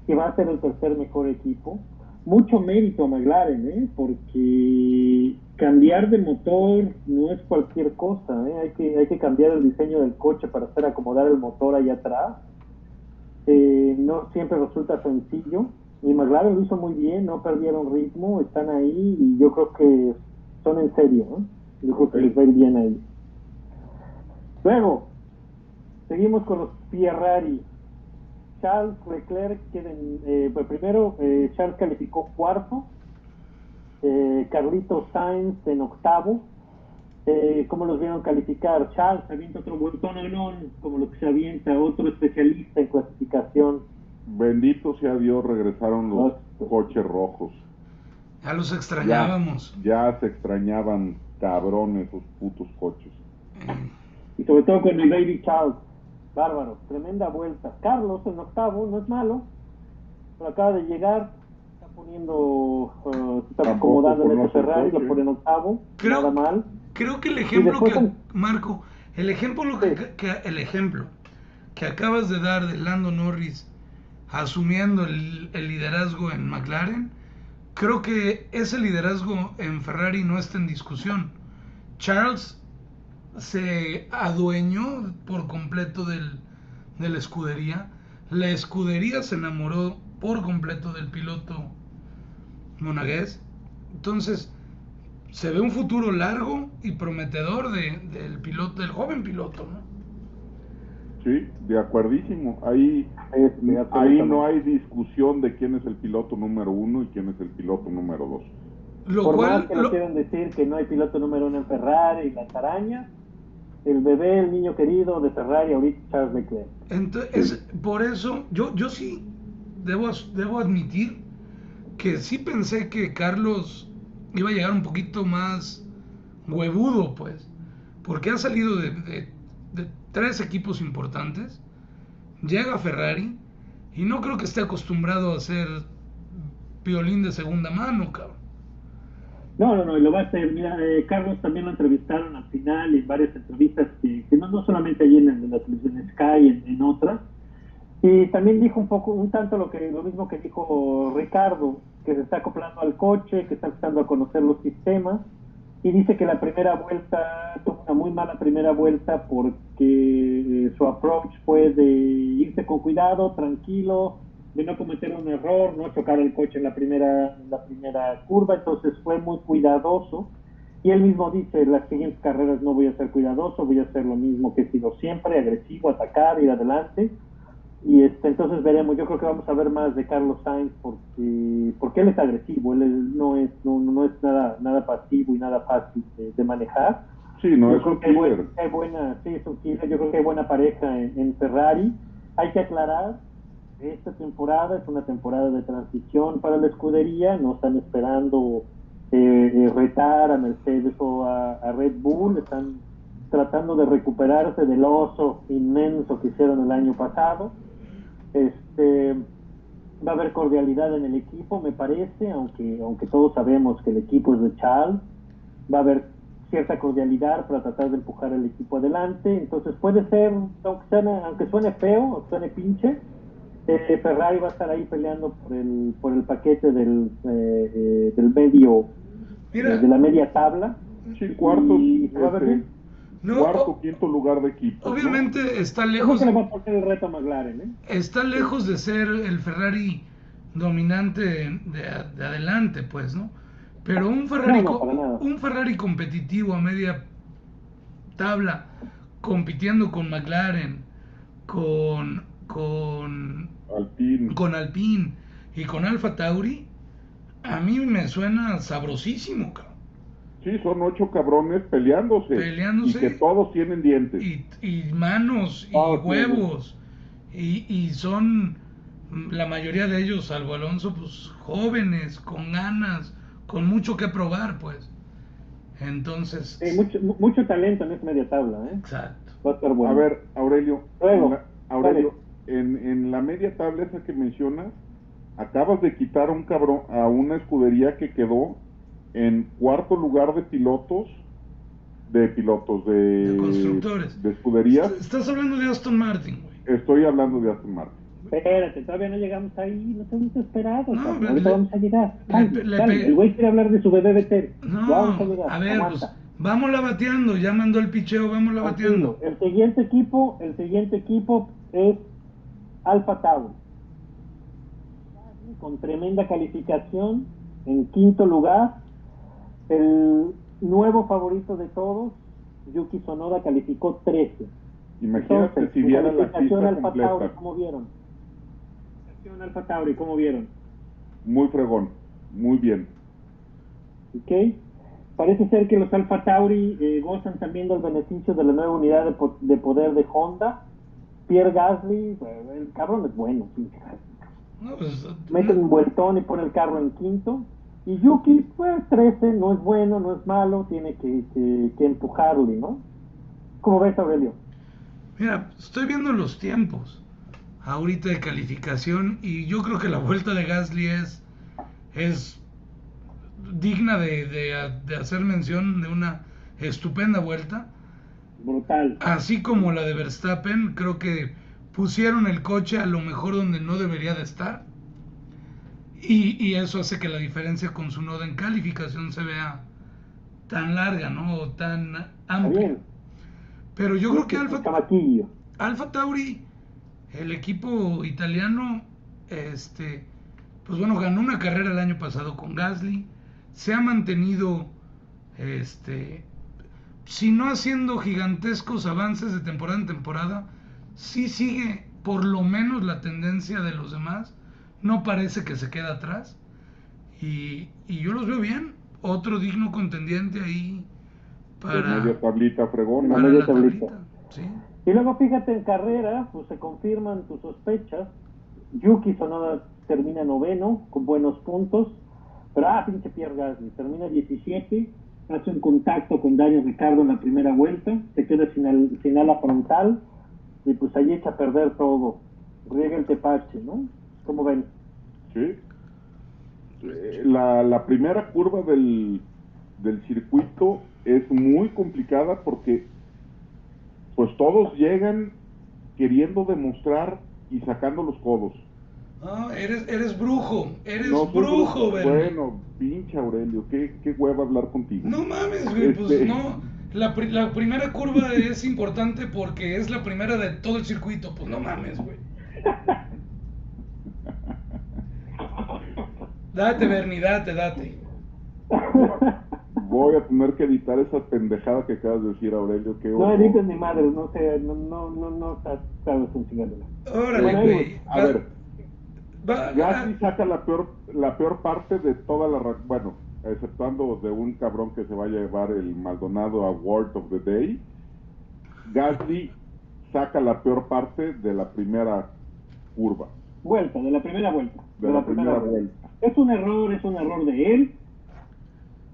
que va a ser el tercer mejor equipo. Mucho mérito a McLaren, ¿eh? porque cambiar de motor no es cualquier cosa, ¿eh? hay, que, hay que cambiar el diseño del coche para hacer acomodar el motor allá atrás. Eh, no siempre resulta sencillo. Y McLaren lo hizo muy bien, no perdieron ritmo, están ahí y yo creo que son en serio. Yo creo que les va a ir bien ahí. Luego, seguimos con los Ferrari. Charles Leclerc queden, eh, pues primero eh, Charles calificó cuarto, eh, Carlito Sainz en octavo. Eh, ¿Cómo los vieron calificar? Charles se avienta otro vueltón no, como lo que se avienta otro especialista en clasificación. Bendito sea Dios, regresaron los coches rojos. ya los extrañábamos. Ya se extrañaban cabrones esos putos coches. Y sobre todo con el Baby Charles. Bárbaro, tremenda vuelta. Carlos en octavo, no es malo, pero acaba de llegar, está poniendo, se está Tampoco acomodando en conoce este el Ferrari, lo pone en octavo, Creo- nada mal. Creo que el ejemplo después que Marco, el ejemplo que, Sí. que- el ejemplo que acabas de dar de Lando Norris asumiendo el, el liderazgo en McLaren, creo que ese liderazgo en Ferrari no está en discusión. Charles se adueñó por completo del, de la escudería. La escudería se enamoró por completo del piloto monagués. Entonces, se ve un futuro largo y prometedor de- del piloto, del joven piloto, ¿no? Sí, de acuerdísimo. Ahí, Este, ahí no hay discusión de quién es el piloto número uno y quién es el piloto número dos. Lo Por cual, más que lo- no quieran decir que no hay piloto número uno en Ferrari y las arañas, el bebé, el niño querido de Ferrari, ahorita Charles Leclerc. Entonces, por eso, yo, yo sí debo, debo admitir que sí pensé que Carlos iba a llegar un poquito más huevudo, pues, porque ha salido de, de- de tres equipos importantes llega a Ferrari y no creo que esté acostumbrado a ser violín de segunda mano, cabrón. No, no, no, lo va a hacer. Mira, eh, Carlos también lo entrevistaron al final en varias entrevistas, que, que no, solamente allí en, en la televisión Sky, en, en otras. Y también dijo un poco, un tanto lo que lo mismo que dijo Ricardo, que se está acoplando al coche, que está empezando a conocer los sistemas. Y dice que la primera vuelta, tuvo una muy mala primera vuelta porque eh, su approach fue de irse con cuidado, tranquilo, de no cometer un error, no chocar el coche en la primera, en la primera curva, entonces fue muy cuidadoso. Y él mismo dice, las siguientes carreras no voy a ser cuidadoso, voy a hacer lo mismo que he sido siempre, agresivo, atacar, ir adelante. Y este, entonces veremos, yo creo que vamos a ver más de Carlos Sainz porque, porque él es agresivo, él no es, no, no es nada, nada pasivo y nada fácil de, de manejar. Sí, no Yo es un hay, killer. hay buena, sí, es un killer. Yo creo que hay buena pareja en, en Ferrari. Hay que aclarar, esta temporada es una temporada de transición para la escudería. No están esperando eh, eh, retar a Mercedes o a, Red Bull. Están tratando de recuperarse del oso inmenso que hicieron el año pasado. Este, va a haber cordialidad en el equipo, me parece, aunque, aunque todos sabemos que el equipo es de Charles. Va a haber cierta cordialidad para tratar de empujar el equipo adelante. Entonces puede ser, aunque aunque suene feo, suene pinche, eh, Ferrari va a estar ahí peleando por el, por el paquete del, eh, eh, del medio, Mira, eh, de la media tabla. Sí, cuartos, Y este, no, cuarto, quinto lugar de equipo. ¿no? obviamente está lejos, que le va a poner el reto a McLaren, ¿eh? está lejos de ser el Ferrari dominante de, de adelante, pues, ¿no? Pero un Ferrari, No, un Ferrari competitivo a media tabla, compitiendo con McLaren, con, con, Alpine. con Alpine y con Alfa Tauri, a mí me suena sabrosísimo, cabrón. Sí, son ocho cabrones peleándose. Peleándose. Y que todos tienen dientes. y, y manos y Ah, sí. huevos y, y son mm, la mayoría de ellos salvo Alonso pues jóvenes con ganas con mucho que probar pues entonces Sí, mucho, mu- mucho talento en esa media tabla, ¿eh? exacto Va a estar bueno. A ver, Aurelio. Luego, Aurelio, en, en la media tabla esa que mencionas, acabas de quitar a un cabrón, a una escudería que quedó en cuarto lugar de pilotos, de pilotos, de, De constructores. de escuderías. estás hablando de Aston Martin güey Estoy hablando de Aston Martin. Espérate, todavía no llegamos ahí, no estamos esperados. No, Ahorita le- vamos a llegar. le- le El güey quiere hablar de su bebé Betel. no Vamos a llegar. a ver pues vámonos bateando ya mandó el picheo vámonos bateando. El siguiente equipo, el siguiente equipo es Alfa Tauri. Con tremenda calificación, en quinto lugar. El nuevo favorito de todos, Yuki Sonoda, calificó 13. Imagínate Entonces, si la calificación pista Alfa Tauri, completa. ¿cómo vieron? Calificación Alfa Tauri, ¿cómo vieron? Muy fregón, muy bien. ¿ok? Parece ser que los Alfa Tauri eh, gozan también del beneficio de la nueva unidad de, po- de poder de Honda. Pierre Gasly, el cabrón es bueno, pinche. No, pues, mete un vueltón y pone el carro en quinto. Y Yuki, pues 13, no es bueno, no es malo, tiene que, que, que empujarle, ¿no? ¿Cómo ves, Aurelio? Mira, estoy viendo los tiempos ahorita de calificación y yo creo que la vuelta de Gasly es, es digna de, de- de hacer mención de una estupenda vuelta. Brutal. Así como la de Verstappen, creo que pusieron el coche a lo mejor donde no debería de estar. Y, y eso hace que la diferencia con su noda en calificación se vea tan larga, ¿no? O tan amplia. bien. Pero yo creo que Alfa. Alfa Tauri, el equipo italiano, este, pues bueno, ganó una carrera el año pasado con Gasly, se ha mantenido, este, si no haciendo gigantescos avances de temporada en temporada, sí sigue por lo menos la tendencia de los demás, no parece que se queda atrás, y, y yo los veo bien, otro digno contendiente ahí para, Media tablita fregona. para media la tablita. tablita, ¿sí? Y luego fíjate en carrera, pues se confirman tus sospechas. Yuki Sonoda termina noveno con buenos puntos, pero ah, pinche Pierre Gasly, termina 17, hace un contacto con Daniel Ricardo en la primera vuelta, se queda sin, al- sin ala frontal y pues ahí echa a perder todo riega el tepache, ¿no? ¿Cómo ven? Sí. La, la primera curva del, del circuito es muy complicada porque pues todos llegan queriendo demostrar y sacando los codos. Ah, eres, eres brujo, eres No brujo, Bernie. Bueno, pinche Aurelio, qué, qué hueva hablar contigo. No mames, güey, pues Este- no. La, pri- la primera curva es importante porque es la primera de todo el circuito. Pues no mames, güey. Date, Bernie, date, date. Voy a tener que editar esa pendejada que acabas de decir, Aurelio. Qué No edites ni madre, no sé, no, no, no, no sabes un chingadera. Órale, güey. A ver, Gasly saca la peor, la peor parte de toda la... Bueno, exceptuando de un cabrón que se vaya a llevar el Maldonado Award of the Day. Gasly saca la peor parte de la primera curva. Vuelta, de la primera vuelta. De la primera vuelta. Es un error, es un error de él.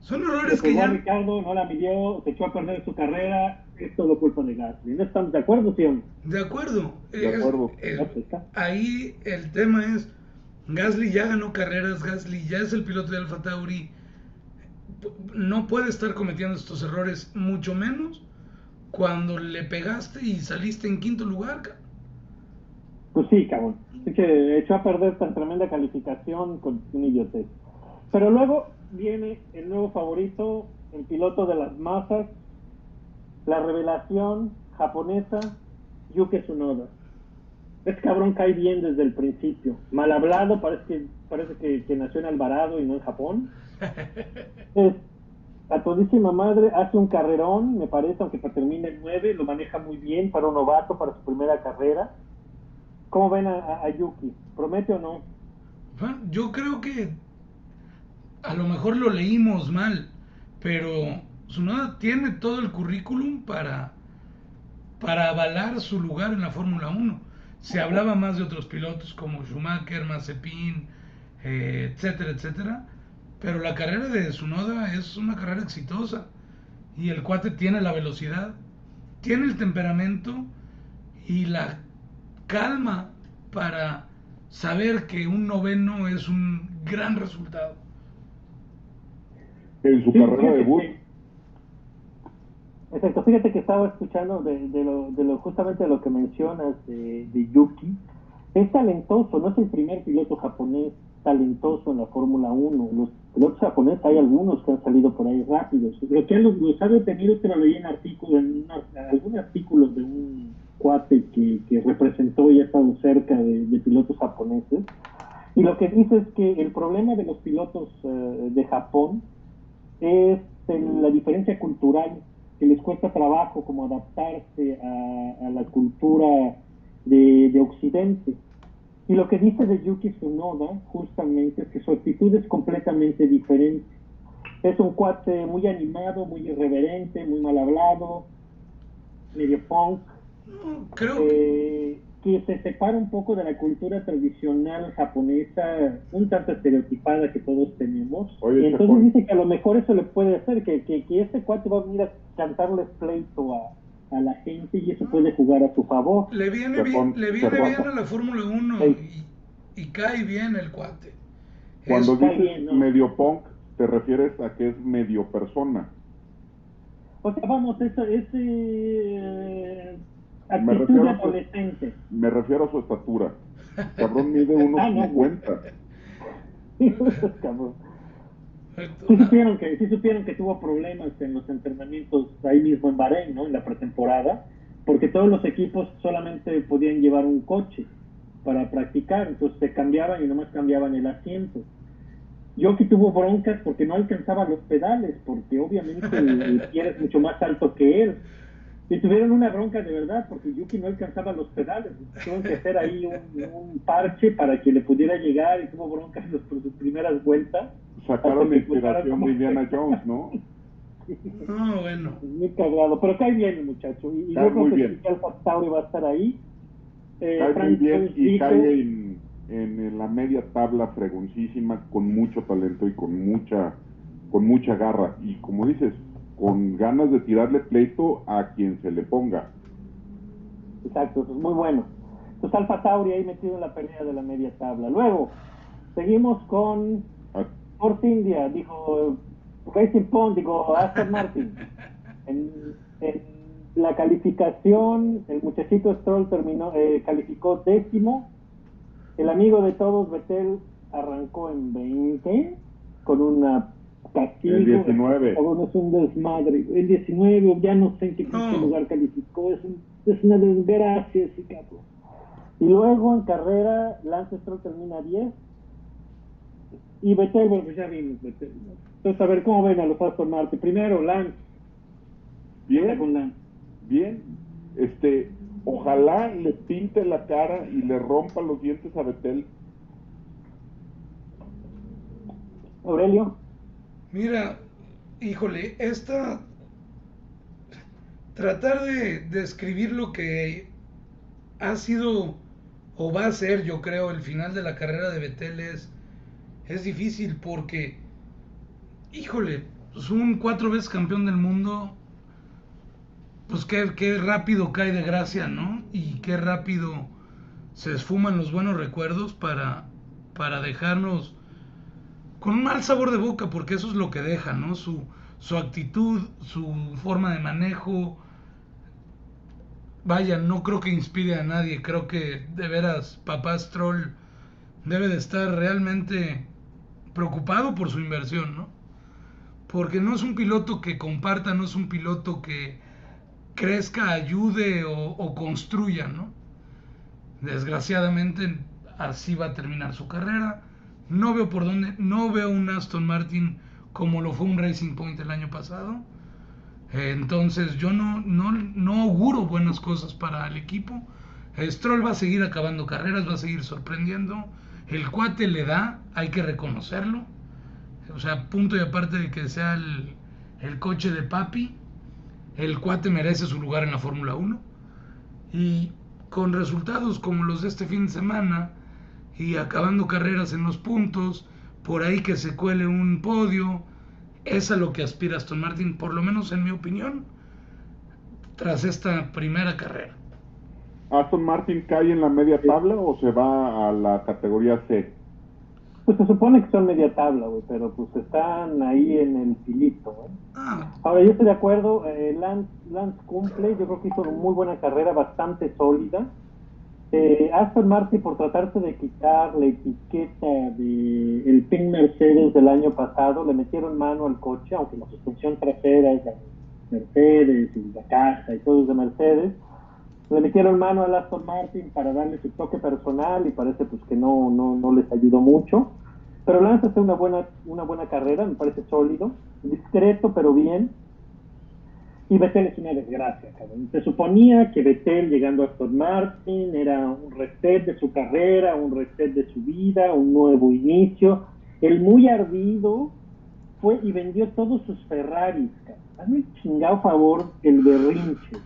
Son errores que ya. Ricardo, no la midió, se echó a perder su carrera. Es todo culpa de Gasly. ¿No estamos de acuerdo, sí o no? De acuerdo. De Es- acuerdo. es- ahí el tema es. Gasly ya ganó carreras, Gasly ya es el piloto de Alfa Tauri. No puede estar cometiendo estos errores, mucho menos cuando le pegaste y saliste en quinto lugar. Pues sí, cabrón. Así que echó a perder tan tremenda calificación con un idiotez. Pero luego viene el nuevo favorito, el piloto de las masas, la revelación japonesa, Yuki Tsunoda. Este cabrón cae bien desde el principio. Mal hablado, parece que, parece que, que nació en Alvarado y no en Japón. (laughs) Es a todísima madre, hace un carrerón, me parece, aunque termine en 9, lo maneja muy bien para un novato, para su primera carrera. ¿Cómo ven a, a- a Yuki? ¿Promete o no? Bueno, Yo creo que a lo mejor lo leímos mal, pero Tsunoda tiene todo el currículum para, para avalar su lugar en la Fórmula 1. Se hablaba más de otros pilotos como Schumacher, Mazepin, eh, etcétera, etcétera, pero la carrera de Tsunoda es una carrera exitosa y el cuate tiene la velocidad, tiene el temperamento y la calma para saber que un noveno es un gran resultado. En su carrera debut, Exacto, fíjate que estaba escuchando de, de lo, de lo justamente lo que mencionas de, de Yuki. Es talentoso, no es el primer piloto japonés talentoso en la Fórmula 1. Los pilotos japoneses hay algunos que han salido por ahí rápidos. Lo que los, los ha detenido, te lo leí en artículo, en una- algún artículo de un cuate que, representó y ha estado cerca de, de pilotos japoneses. Y lo que dice es que el problema de los pilotos eh, de Japón es en la diferencia cultural, que les cuesta trabajo como adaptarse a, a la cultura de, de Occidente. Y lo que dice de Yuki Tsunoda justamente es que su actitud es completamente diferente. Es un cuate muy animado, muy irreverente, muy mal hablado, medio punk, creo eh, que se separa un poco de la cultura tradicional japonesa, un tanto estereotipada que todos tenemos. Oye, y entonces dice que a lo mejor eso le puede hacer, que, que, que este cuate va a venir a cantarles pleito a, a la gente y eso puede jugar a su favor. le viene Se bien, pon- le viene bien a la Fórmula 1 Sí. y, y cae bien el cuate. cuando Es- Está dices bien, ¿no? medio punk, te refieres a que es medio persona. O sea, vamos, eso es eh, Me actitud refiero de a su- adolescente. Me refiero a su estatura. Cabrón mide unos (laughs) Ah, no, 50. (laughs) Cabrón. Sí supieron, que, sí supieron que tuvo problemas en los entrenamientos ahí mismo en Bahrein, ¿no? En la pretemporada, porque todos los equipos solamente podían llevar un coche para practicar, entonces se cambiaban y nomás cambiaban el asiento. Yoki tuvo broncas porque no alcanzaba los pedales, porque obviamente el, es mucho más alto que él. Y tuvieron una bronca de verdad, porque Yuki no alcanzaba los pedales. Tuvieron que hacer ahí un, un parche para que le pudiera llegar y tuvo broncas los- (laughs) por sus primeras vueltas. Sacaron inspiración de Indiana Jones, ¿no? No, bueno. Muy cagado, pero cae bien el muchacho. Y, y Cae yo creo que Alfa Tauri va a estar ahí. Eh, Cae muy bien Jones y cae en, en, en la media tabla fregoncísima con mucho talento y con mucha con mucha garra y como dices con ganas de tirarle pleito a quien se le ponga Exacto, eso es muy bueno. pues Alfa Tauri ahí metido en la pelea de la media tabla. Luego, seguimos con Ah, Force India, dijo Racing Point, digo Aston Martin. (laughs) En, en la calificación, el muchachito Stroll terminó, eh, calificó décimo. El amigo de todos, Vettel, arrancó en 20 con una castigo. El 19. Cabrón, es un desmadre. El 19, ya no sé en qué No. lugar calificó. Es, un- es una desgracia ese cabrón. Y luego en carrera, Lance Stroll termina 10. Y Vettel, bueno, pues ya vimos Vettel. ¿no? Entonces, a ver cómo ven a los Aston Martin. Primero, Lance. Bien, Con Lance. bien. Este, ojalá le pinte la cara y le rompa los dientes a Betel. Aurelio. Mira, híjole, esta... Tratar de describir lo que ha sido o va a ser, yo creo, el final de la carrera de Betel es, es difícil porque, híjole, pues un cuatro veces campeón del mundo, pues qué, qué rápido cae de gracia, ¿no? Y qué rápido se esfuman los buenos recuerdos para, para dejarnos con un mal sabor de boca, porque eso es lo que deja, ¿no? Su, su actitud, su forma de manejo. Vaya, no creo que inspire a nadie, creo que de veras papá Stroll debe de estar realmente preocupado por su inversión, ¿no? Porque no es un piloto que comparta, no es un piloto que crezca, ayude o, o construya, ¿no? Desgraciadamente así va a terminar su carrera. No veo por dónde, no veo un Aston Martin como lo fue un Racing Point el año pasado. Entonces yo no, no, no auguro buenas cosas para el equipo. Stroll va a seguir acabando carreras, va a seguir sorprendiendo. El cuate le da, hay que reconocerlo. O sea, punto y aparte de que sea el, el coche de papi, el cuate merece su lugar en la Fórmula 1. Y con resultados como los de este fin de semana y acabando carreras en los puntos, por ahí que se cuele un podio, es a lo que aspira Aston Martin, por lo menos en mi opinión, tras esta primera carrera. ¿Aston Martin cae en la media tabla o se va a la categoría C? Pues se supone que son media tabla, güey, pero pues están ahí en el filito, güey. Ah, Ahora, yo estoy de acuerdo, eh, Lance, Lance cumple, yo creo que hizo una muy buena carrera, bastante sólida. Eh, Aston Martin, por tratarse de quitar la etiqueta de el PIN Mercedes del año pasado, le metieron mano al coche, aunque la suspensión trasera es de Mercedes y la caja y todo es de Mercedes. Le metieron mano al Aston Martin para darle su toque personal y parece pues que no, no, no les ayudó mucho. Pero Lance hace una buena, una buena carrera, me parece sólido, discreto pero bien. Y Vettel es una desgracia, cabrón. Se suponía que Vettel llegando a Aston Martin era un reset de su carrera, un reset de su vida, un nuevo inicio. El muy ardido fue y vendió todos sus Ferraris, cabrón. Hazme el chingado favor el berrinche.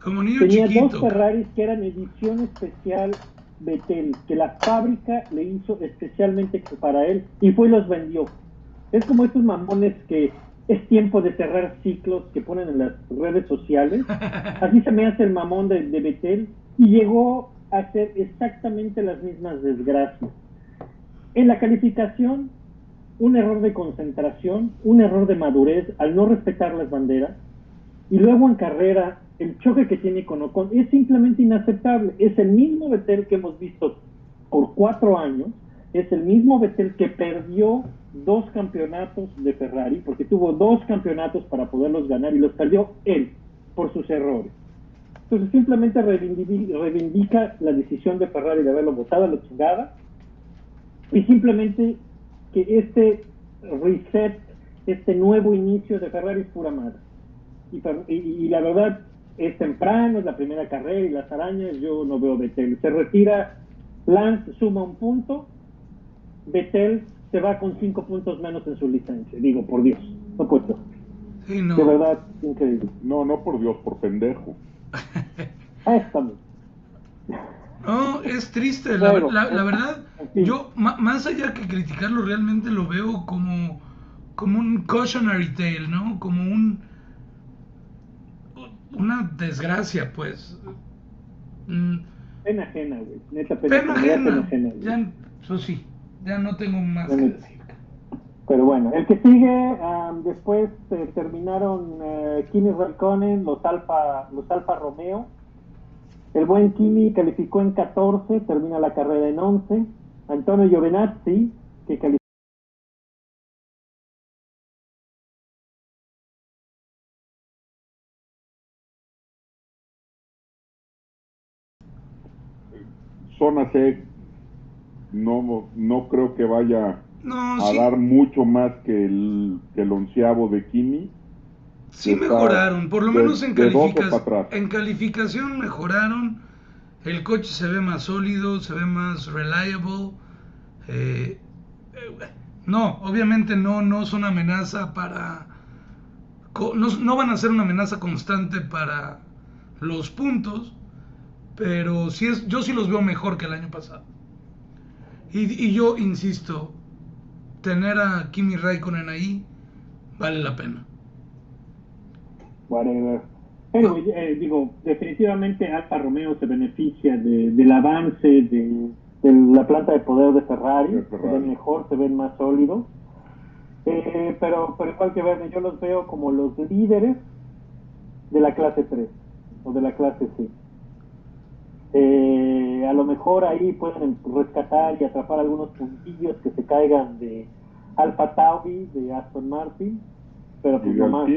como niño Tenía chiquito. dos Ferraris que eran edición especial Vettel, que la fábrica le hizo especialmente para él y fue y los vendió. Es como estos mamones que es tiempo de cerrar ciclos que ponen en las redes sociales. (laughs) Así se me hace el mamón de, de Vettel y llegó a hacer exactamente las mismas desgracias. En la calificación, un error de concentración, un error de madurez al no respetar las banderas, y luego en carrera, el choque que tiene con Ocon es simplemente inaceptable. Es el mismo Vettel que hemos visto por cuatro años, es el mismo Vettel que perdió dos campeonatos de Ferrari, porque tuvo dos campeonatos para poderlos ganar y los perdió él por sus errores. Entonces simplemente reivindica, la decisión de Ferrari de haberlo votado a la chingada y simplemente que este reset, este nuevo inicio de Ferrari es pura madre. Y, y- y la verdad es temprano, es la primera carrera y las arañas, yo no veo Vettel. Se retira, Lance suma un punto, Vettel se va con cinco puntos menos en su licencia. Digo, por Dios, no puedo. Sí, no. De verdad, increíble. No, no por Dios, por pendejo. (laughs) Ah, estamos. No, es triste, la, la verdad, yo más allá que criticarlo realmente lo veo como, como un cautionary tale, ¿no? Como un una desgracia, pues. Mm, pena ajena, güey. Neta, pena, Pena ajena. ajena. pena ajena, güey. Ya, eso sí, ya no tengo más que decir. Pero bueno, el que sigue, am, después eh, terminaron eh, Kimi Raikkonen, los Alfa, los Alfa Romeo. El buen Kimi calificó en 14, termina la carrera en 11. Antonio Giovinazzi, que calificó Zona C, no, no creo que vaya No, a sí, dar mucho más que el, que el onceavo de Kimi. sí mejoraron, por lo de- menos en, califica- en calificación mejoraron. El coche se ve más sólido, se ve más reliable. eh, eh, no, obviamente no, no son amenaza para... No, no van a ser una amenaza constante para los puntos, pero sí es, yo sí los veo mejor que el año pasado. Y, y yo insisto, tener a Kimi Raikkonen ahí vale la pena. whatever. Anyway, eh, digo, definitivamente Alfa Romeo se beneficia de- del avance de, de la planta de poder de Ferrari, De se ven mejor, se ven más sólidos. Eh, pero, pero igual que Verne, yo los veo como los líderes de la clase 3 o de la clase C. Eh, a lo mejor ahí pueden rescatar y atrapar algunos puntillos que se caigan de Alfa Tauri, de Aston Martin, pero pues no más.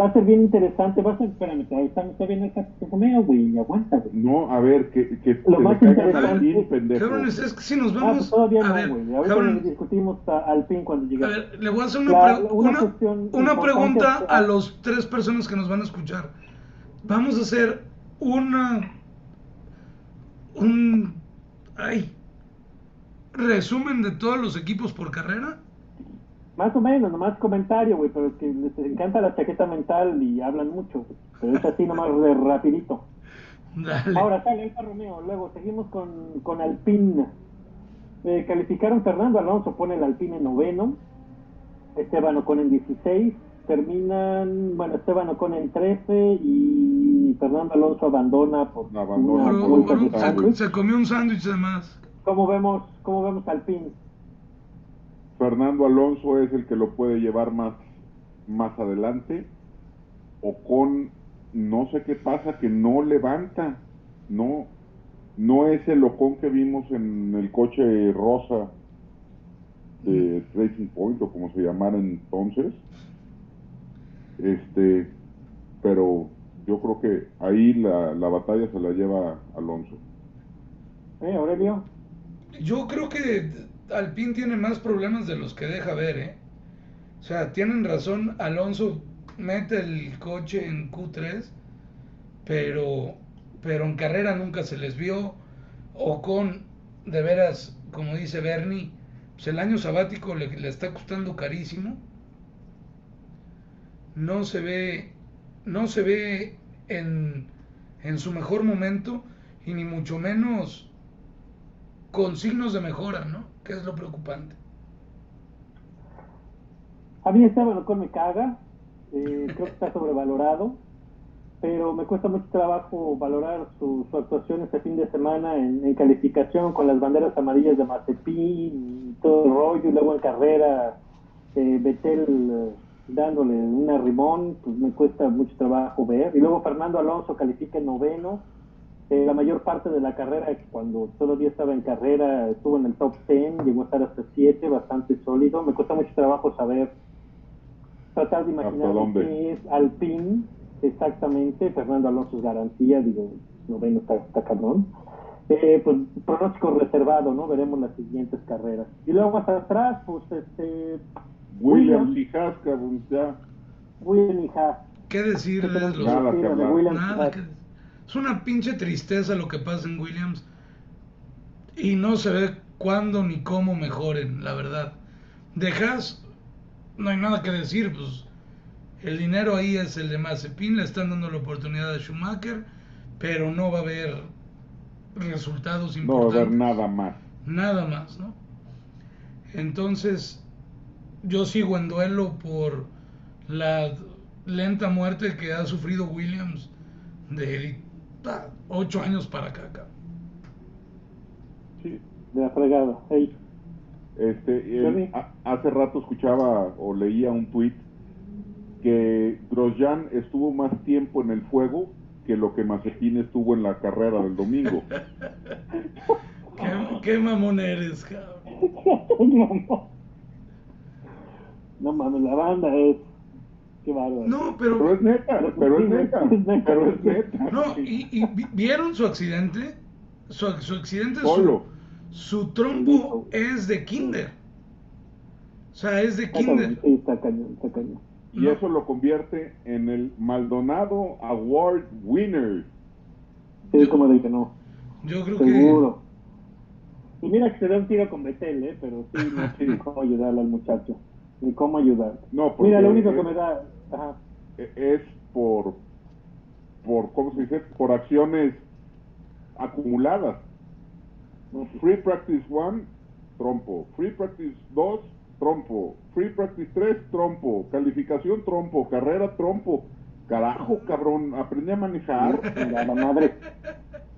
Va a ser bien interesante, va a ser, espérame, todavía estamos todavía en esta Romeo, güey, aguanta, güey. no, a ver, que, que, Lo más le caigan interesante- pendejo. Cabrones, es que si nos Ah, vamos. pues todavía a no, ver, güey. Ahorita discutimos a- al fin cuando a lleguemos. ver, le voy a hacer una, La- pre- una una- cuestión una pregunta a los tres personas que nos van a escuchar. Vamos a hacer una. Un. Ay. Resumen de todos los equipos por carrera. Más o menos, nomás comentario, güey, pero es que les encanta la chaqueta mental y hablan mucho. Pero es así nomás de rapidito. Dale. Ahora sale Alfa Romeo, luego seguimos con, con Alpine. Eh, calificaron Fernando Alonso, pone el Alpine noveno, Esteban Ocon en 16, terminan, bueno, Esteban Ocon en 13 y Fernando Alonso abandona por Abandona una Por- por vuelta por de un- se, comió un sándwich de más. ¿Cómo vemos, cómo vemos Alpine? Fernando Alonso es el que lo puede llevar más, más adelante. O con, no sé qué pasa, que no levanta. No, no es el Ocon que vimos en el coche rosa de Racing Point o como se llamara entonces. Este, pero yo creo que ahí la, la batalla se la lleva Alonso. ¿Eh, Aurelio? Yo creo que Alpine tiene más problemas de los que deja ver, ¿eh? O sea, tienen razón, Alonso mete el coche en Q3, pero, pero en carrera nunca se les vio. O con, de veras, como dice Bernie, pues el año sabático le, le está costando carísimo. No se ve, no se ve en, en su mejor momento y ni mucho menos con signos de mejora, ¿no? Que es lo preocupante. A mí Esteban Ocon me caga, eh, creo que está sobrevalorado, pero me cuesta mucho trabajo valorar su, su actuación este fin de semana en, en calificación con las banderas amarillas de Mazepin y todo el rollo, y luego en carrera eh, Betel dándole una rimón, pues me cuesta mucho trabajo ver. Y luego Fernando Alonso califica en noveno. Eh, la mayor parte de la carrera, cuando todavía estaba en carrera, estuvo en el top 10, llegó a estar hasta 7, bastante sólido. Me cuesta mucho trabajo saber, tratar de imaginar ¿Hasta qué es Alpine exactamente. Fernando Alonso es garantía, digo, noveno está, está cabrón. Eh, pues pronóstico reservado, ¿no? Veremos las siguientes carreras. Y luego más atrás, pues este. Williams y Haas, cabrón, ya. William y Haas. ¿Qué decir ¿Qué los... Nada que de. Williams y Nada, que- es una pinche tristeza lo que pasa en Williams. Y no se ve cuándo ni cómo mejoren, la verdad. De Haas, no hay nada que decir, pues el dinero ahí es el de Mazepin, le están dando la oportunidad a Schumacher, pero no va a haber resultados No va a importantes. haber nada más. Nada más, ¿no? Entonces, yo sigo en duelo por la lenta muerte que ha sufrido Williams de ah, ocho años para acá. Sí. De la fregada. Ey. Este, a- hace rato escuchaba o leía un tuit que Grosjean estuvo más tiempo en el fuego que lo que Mazepin estuvo en la carrera del domingo. (laughs) ¿Qué, qué mamón eres, cabrón. (laughs) no, mames, la banda es. Qué bárbaro. No, Pero pero. es neta, pero es neta, pero es neta. No, y, y vi- vieron su accidente. Su, su accidente, su, Solo. su trompo es de Kinder. O sea, es de Kinder. sí, está cañón, está cañón. Y No. eso lo convierte en el Maldonado Award winner. Sí, Yo- como dije, no. Yo creo que. Seguro. Y mira que se da un tiro con Betel, ¿eh? Pero sí, no cómo ayudarle al muchacho. Ni cómo ayudar. No, Mira, lo único que es, me da. Ajá. es por, por, ¿cómo se dice? Por acciones acumuladas. No, sí. Free Practice 1, trompo. Free Practice 2, trompo. Free Practice 3, trompo. Calificación, trompo. Carrera, trompo. Carajo, cabrón, aprendí a manejar. (laughs) Mira, la madre.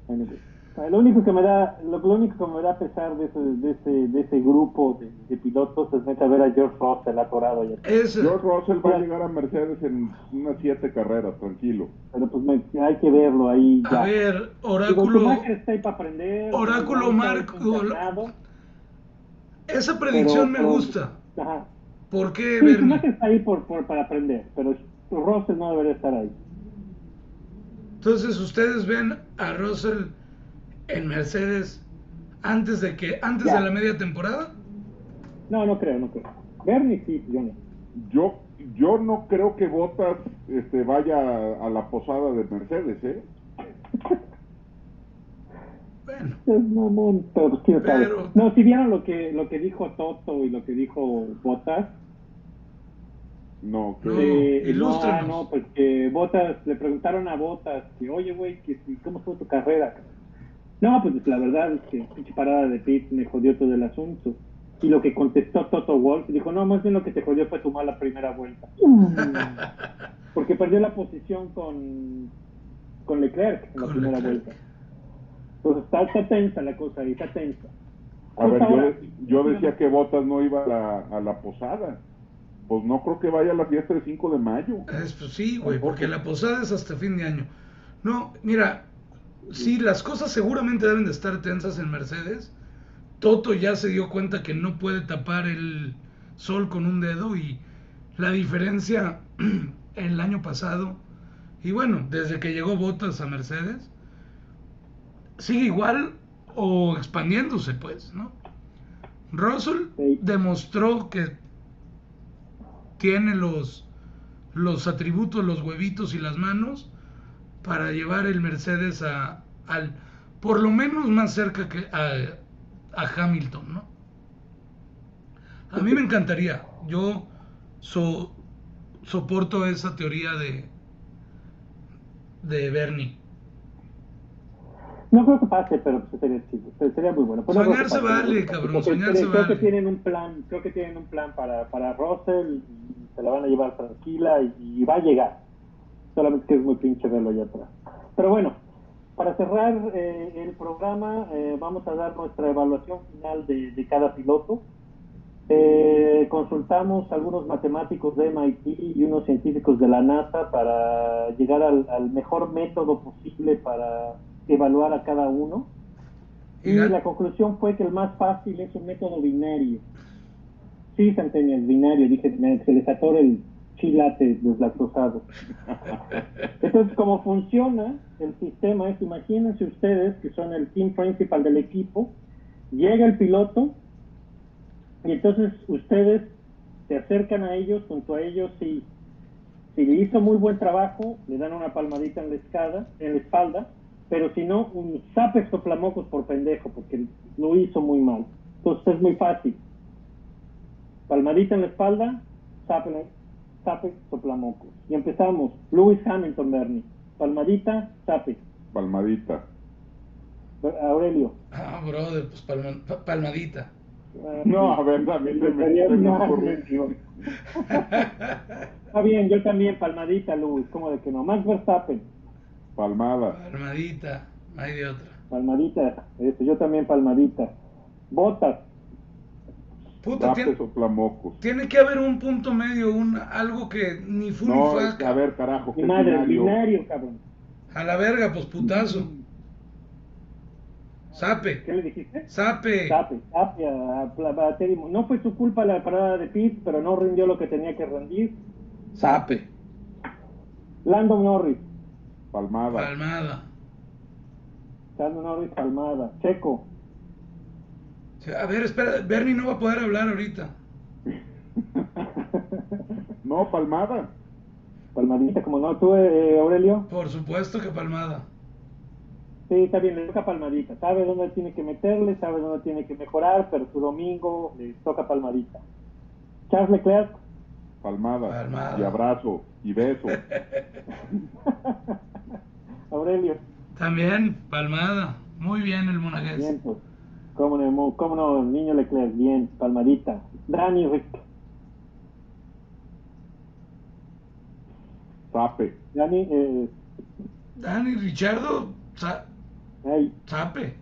(laughs) Pues, Lo único que me da, lo, lo único que me da pesar de ese, de ese, de ese grupo de, de pilotos es neta ver a George Russell atorado. Es, George Russell va a llegar a Mercedes en unas siete carreras, tranquilo. Pero pues me- hay que verlo ahí ya. a ver, oráculo. Schumacher está ahí para aprender. Oráculo Marco- Esa predicción me pero- gusta. Ajá. ¿Por qué, Sí, Bernie? Está ahí por, por- para aprender, pero Russell no debería estar ahí. Entonces, ¿ustedes ven a Russell en Mercedes antes de que antes Ya. de la media temporada? No, no creo, no creo. Bernie sí, yo no. Yo, yo no creo que Bottas este, vaya a, a la posada de Mercedes, ¿eh? Bueno, Es mamón, pero pues quién sabe. Pero- No, si vieron lo que lo que dijo Toto y lo que dijo Botas, No, que- No. eh, no, ah, no, porque Botas, le preguntaron a Botas que, oye, güey, que, ¿cómo estuvo tu carrera? No, pues la verdad es que pinche parada de pit me jodió todo el asunto. Y lo que contestó Toto Wolf, dijo, no, más bien lo que te jodió fue tu mala primera vuelta. (laughs) Porque perdió la posición con, con Leclerc en la Con primera Leclerc. vuelta. Entonces está, está tensa la cosa ahí, está tensa. a ver, Pues yo, yo decía que Bottas no iba a la, a la posada. Pues no creo que vaya a la fiesta del 5 de mayo. es, pues sí, güey, porque la posada es hasta fin de año. No, mira, sí, las cosas seguramente deben de estar tensas en Mercedes. Toto ya se dio cuenta que no puede tapar el sol con un dedo y la diferencia (clears throat) el año pasado, y bueno, desde que llegó Bottas a Mercedes, sigue igual o expandiéndose, pues, ¿no? Russell Sí. demostró que tiene los, los atributos, los huevitos y las manos para llevar el Mercedes a, al, por lo menos más cerca que a, a Hamilton, ¿no? A mí me encantaría, yo so- soporto esa teoría de, de Bernie. No creo que pase, pero pues sería chido, sería muy bueno. Pero no Soñar que se vale, no cabrón, pase, porque soñar creo, se creo vale. que tienen un plan, creo que tienen un plan para, para Russell y se la van a llevar tranquila y, y va a llegar. Solamente que es muy pinche verlo allá atrás. Pero bueno, para cerrar eh, el programa, eh, vamos a dar nuestra evaluación final de, de cada piloto. Eh, consultamos algunos matemáticos de MIT y unos científicos de la NASA para llegar al, al mejor método posible para evaluar a cada uno. Y la conclusión fue que el más fácil es un método binario. Sí, Centennial, binario. Dije, me- se les atora el chilate deslactosado. Entonces, como funciona el sistema es, imagínense ustedes que son el team principal del equipo, llega el piloto y entonces ustedes se acercan a ellos, junto a ellos, y si hizo muy buen trabajo, le dan una palmadita en la, escada, en la espalda, pero si no, un zape soplamocos por pendejo, porque lo hizo muy mal. Entonces es muy fácil. Palmadita en la espalda, zape, zape soplamocos. Y empezamos. Lewis Hamilton, Bernie. Palmadita, zape. Palmadita. Aurelio. Ah, brother, pues palma- pa- palmadita. No, a ver, a mí se me, se me. (laughs) Está bien, yo también, palmadita, Lewis, como de que no. Max Verstappen. Palmada. Palmadita, no hay de otra. Palmadita, este, yo también palmadita. Botas, Puta, tiene, que haber un punto medio, un algo que ni fu ni No, fa, es- a ver, carajo, es madre, binario. binario, cabrón. A la verga, pues putazo. ¿Qué Sape, le dijiste? sape. Tape, tape a, a- a Teddy Mo- No fue su culpa la parada de Pitt, pero no rindió lo que tenía que rendir. Sape. Lando Norris, Palmada. Palmada. Lando Norris palmada. Checo, A ver, espera, Bernie no va a poder hablar ahorita. (laughs) no, palmada. palmadita, como no, tú, eh, Aurelio. Por supuesto que palmada. Sí, está bien, le toca palmadita. Sabe dónde tiene que meterle, sabe dónde tiene que mejorar, pero su domingo le toca palmadita. Charles Leclerc, Palmada. Palmada. Y abrazo. Y beso. (laughs) Aurelio, También, palmada. Muy bien el monagués. Cómo no, cómo no, niño Leclerc, bien, palmadita. Dani Rick, Zape. Dani, eh, Dani, Richardo, sa- sape.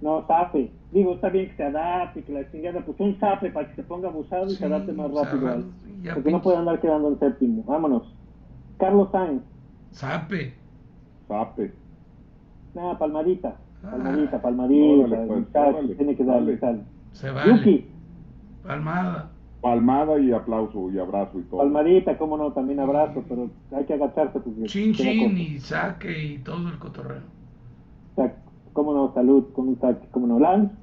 no, zape. Digo, está bien que se adapte, que la chingada, pues un zape para que se ponga abusado y Sí, se adapte más rápido. porque no puede andar quedando en séptimo. Vámonos. Carlos Sainz, Sape. Zape. nada, palmadita. Ah. Palmadita, palmadita. Órale, pues, órale, tiene que darle sal. Se vale. Yuki, Palmada. Palmada y aplauso y abrazo y todo. palmadita, cómo no, también abrazo, pero hay que agacharse porque Chin chin y saque y todo el cotorreo. Sea, cómo no, salud, con un saque, cómo no, Lance,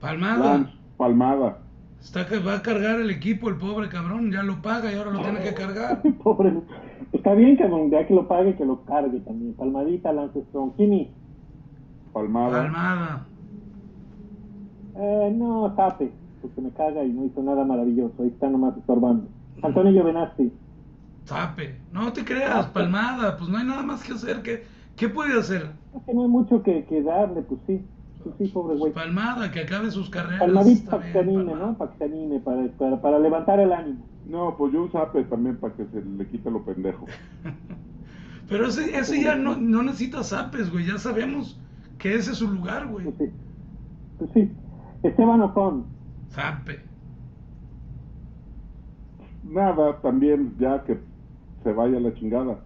Palmada. Lance, palmada. Está que va a cargar el equipo el pobre cabrón, ya lo paga y ahora lo tiene que cargar. (laughs) pobre, está bien cabrón, ya que lo pague, que lo cargue también, palmadita, Lance Strong, Kimi, Palmada. Palmada. eh, no, zape, porque me caga y no hizo nada maravilloso, ahí está nomás estorbando. Antonio Giovinazzi, Sape. No te creas, palmada. Pues no hay nada más que hacer. ¿Qué, qué puede hacer? es que no hay mucho que, que darle, pues sí, pues sí, pobre güey. Palmada, que acabe sus carreras. Palmadita para que se anime. ¿no? Para que se anime, para, para, para levantar el ánimo. No, pues yo un zape también para que se le quite lo pendejo. (laughs) Pero ese, ese ya no, no necesita zapes, güey. Ya sabemos que ese es su lugar, güey. Pues sí, pues sí. Esteban Ocon, Zape. Nada, también ya que se vaya la chingada.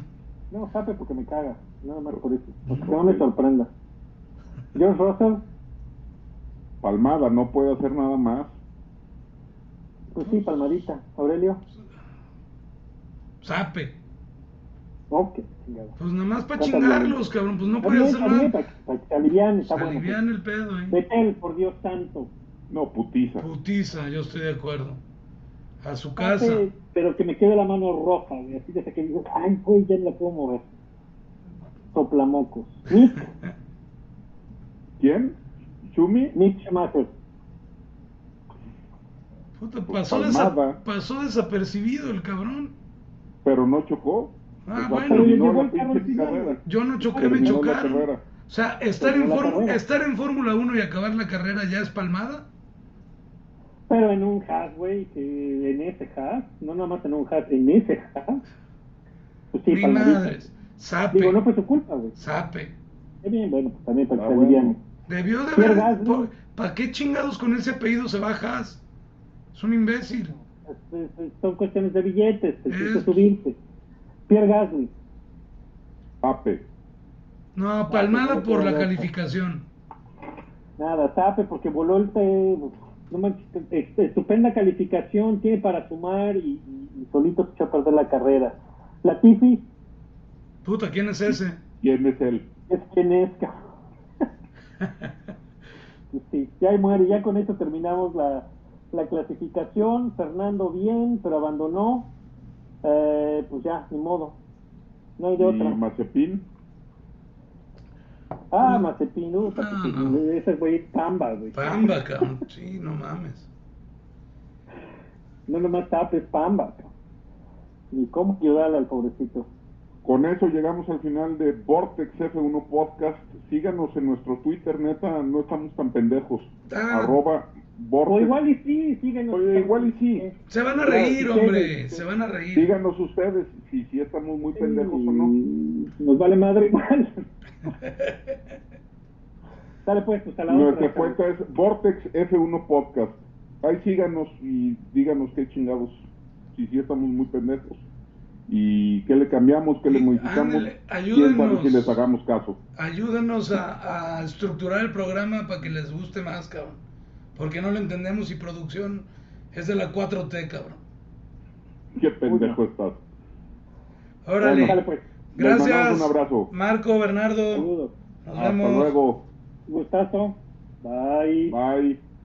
(laughs) no, sabe porque me caga, nada más por eso, porque no me sorprenda. George Russell, Palmada, no puede hacer nada más. pues sí, palmadita. Aurelio, Zape. Chingado. Pues nada más para chingarlos, cabrón. Pues no puede hacer nada. para, que se aliviane, está bueno. Alivian el pedo, eh. Betel, por Dios santo. No, putiza. Putiza, yo estoy de acuerdo. A su casa. Sabe, pero que me quede la mano roja, güey, así desde que digo, ay, güey, ya no la puedo mover. Soplamocos. (laughs) Nick, ¿Quién? ¿Chumi? Nick Schumacher. Puta, Pues pasó, desa- palmada. pasó desapercibido el cabrón. Pero no chocó. Ah, bueno. la el carro carrera. Yo no choqué, me chocaron. O sea, estar en, Terminó estar en Fórmula 1 y acabar la carrera ya es palmada. Pero en un hack, güey, que en ese hack, no nada más en un hack, en ese hack. Pues sí, Ni palmadita. madres. Zape. Digo, no fue su culpa, güey. Zape. Está bien, bueno, pues también para Ah, bueno. Debió de haber. Gasly. ¿Para qué chingados con ese apellido se Haas? Es un imbécil. Es- es- Son cuestiones de billetes, te Es- que subirse. Pierre Gasly, Ape. No, palmada por la no. calificación. nada, tape porque voló el... no manches, estupenda calificación, tiene para sumar y, y- y solito se echó a perder la carrera. Latifi, Puta, ¿quién es ese? ¿Quién es él? es quien es, cabrón. (laughs) Sí, ya ahí muere, ya con eso terminamos la, la clasificación. Fernando bien, pero abandonó. Eh, pues ya, ni modo. No hay de ¿Y otra. Mazepin? Ah, Mazepin, uh, Ah, pues, no. ese güey es pamba, güey. Pamba, cabrón. Sí, no mames. No nomás tape, es pamba. cabrón. Ni cómo ayudarle al pobrecito. Con eso llegamos al final de Vortex F1 Podcast. Síganos en nuestro Twitter, neta, no estamos tan pendejos. Ah. Arroba Vortex. O igual y sí, síguenos. Oye, igual y sí. Se van a reír, hombre. Se van a reír. Díganos ustedes si, si estamos muy pendejos o no. Nos vale madre igual. (laughs) Dale pues, pues a la Nuestra otra. cuenta es Vortex F1 Podcast. Ahí síganos y díganos qué chingados, si sí estamos muy pendejos. Y qué le cambiamos, qué le modificamos. ayúdenos. si les hagamos caso. Ayúdenos a, a estructurar el programa para que les guste más, cabrón. Porque no lo entendemos y producción es de la 4T, cabrón. Qué pendejo estás. Órale. Dale pues. Gracias. un abrazo. Marco, Bernardo. Saludos. Nos Hasta vemos. luego. Gustazo. Bye. Bye.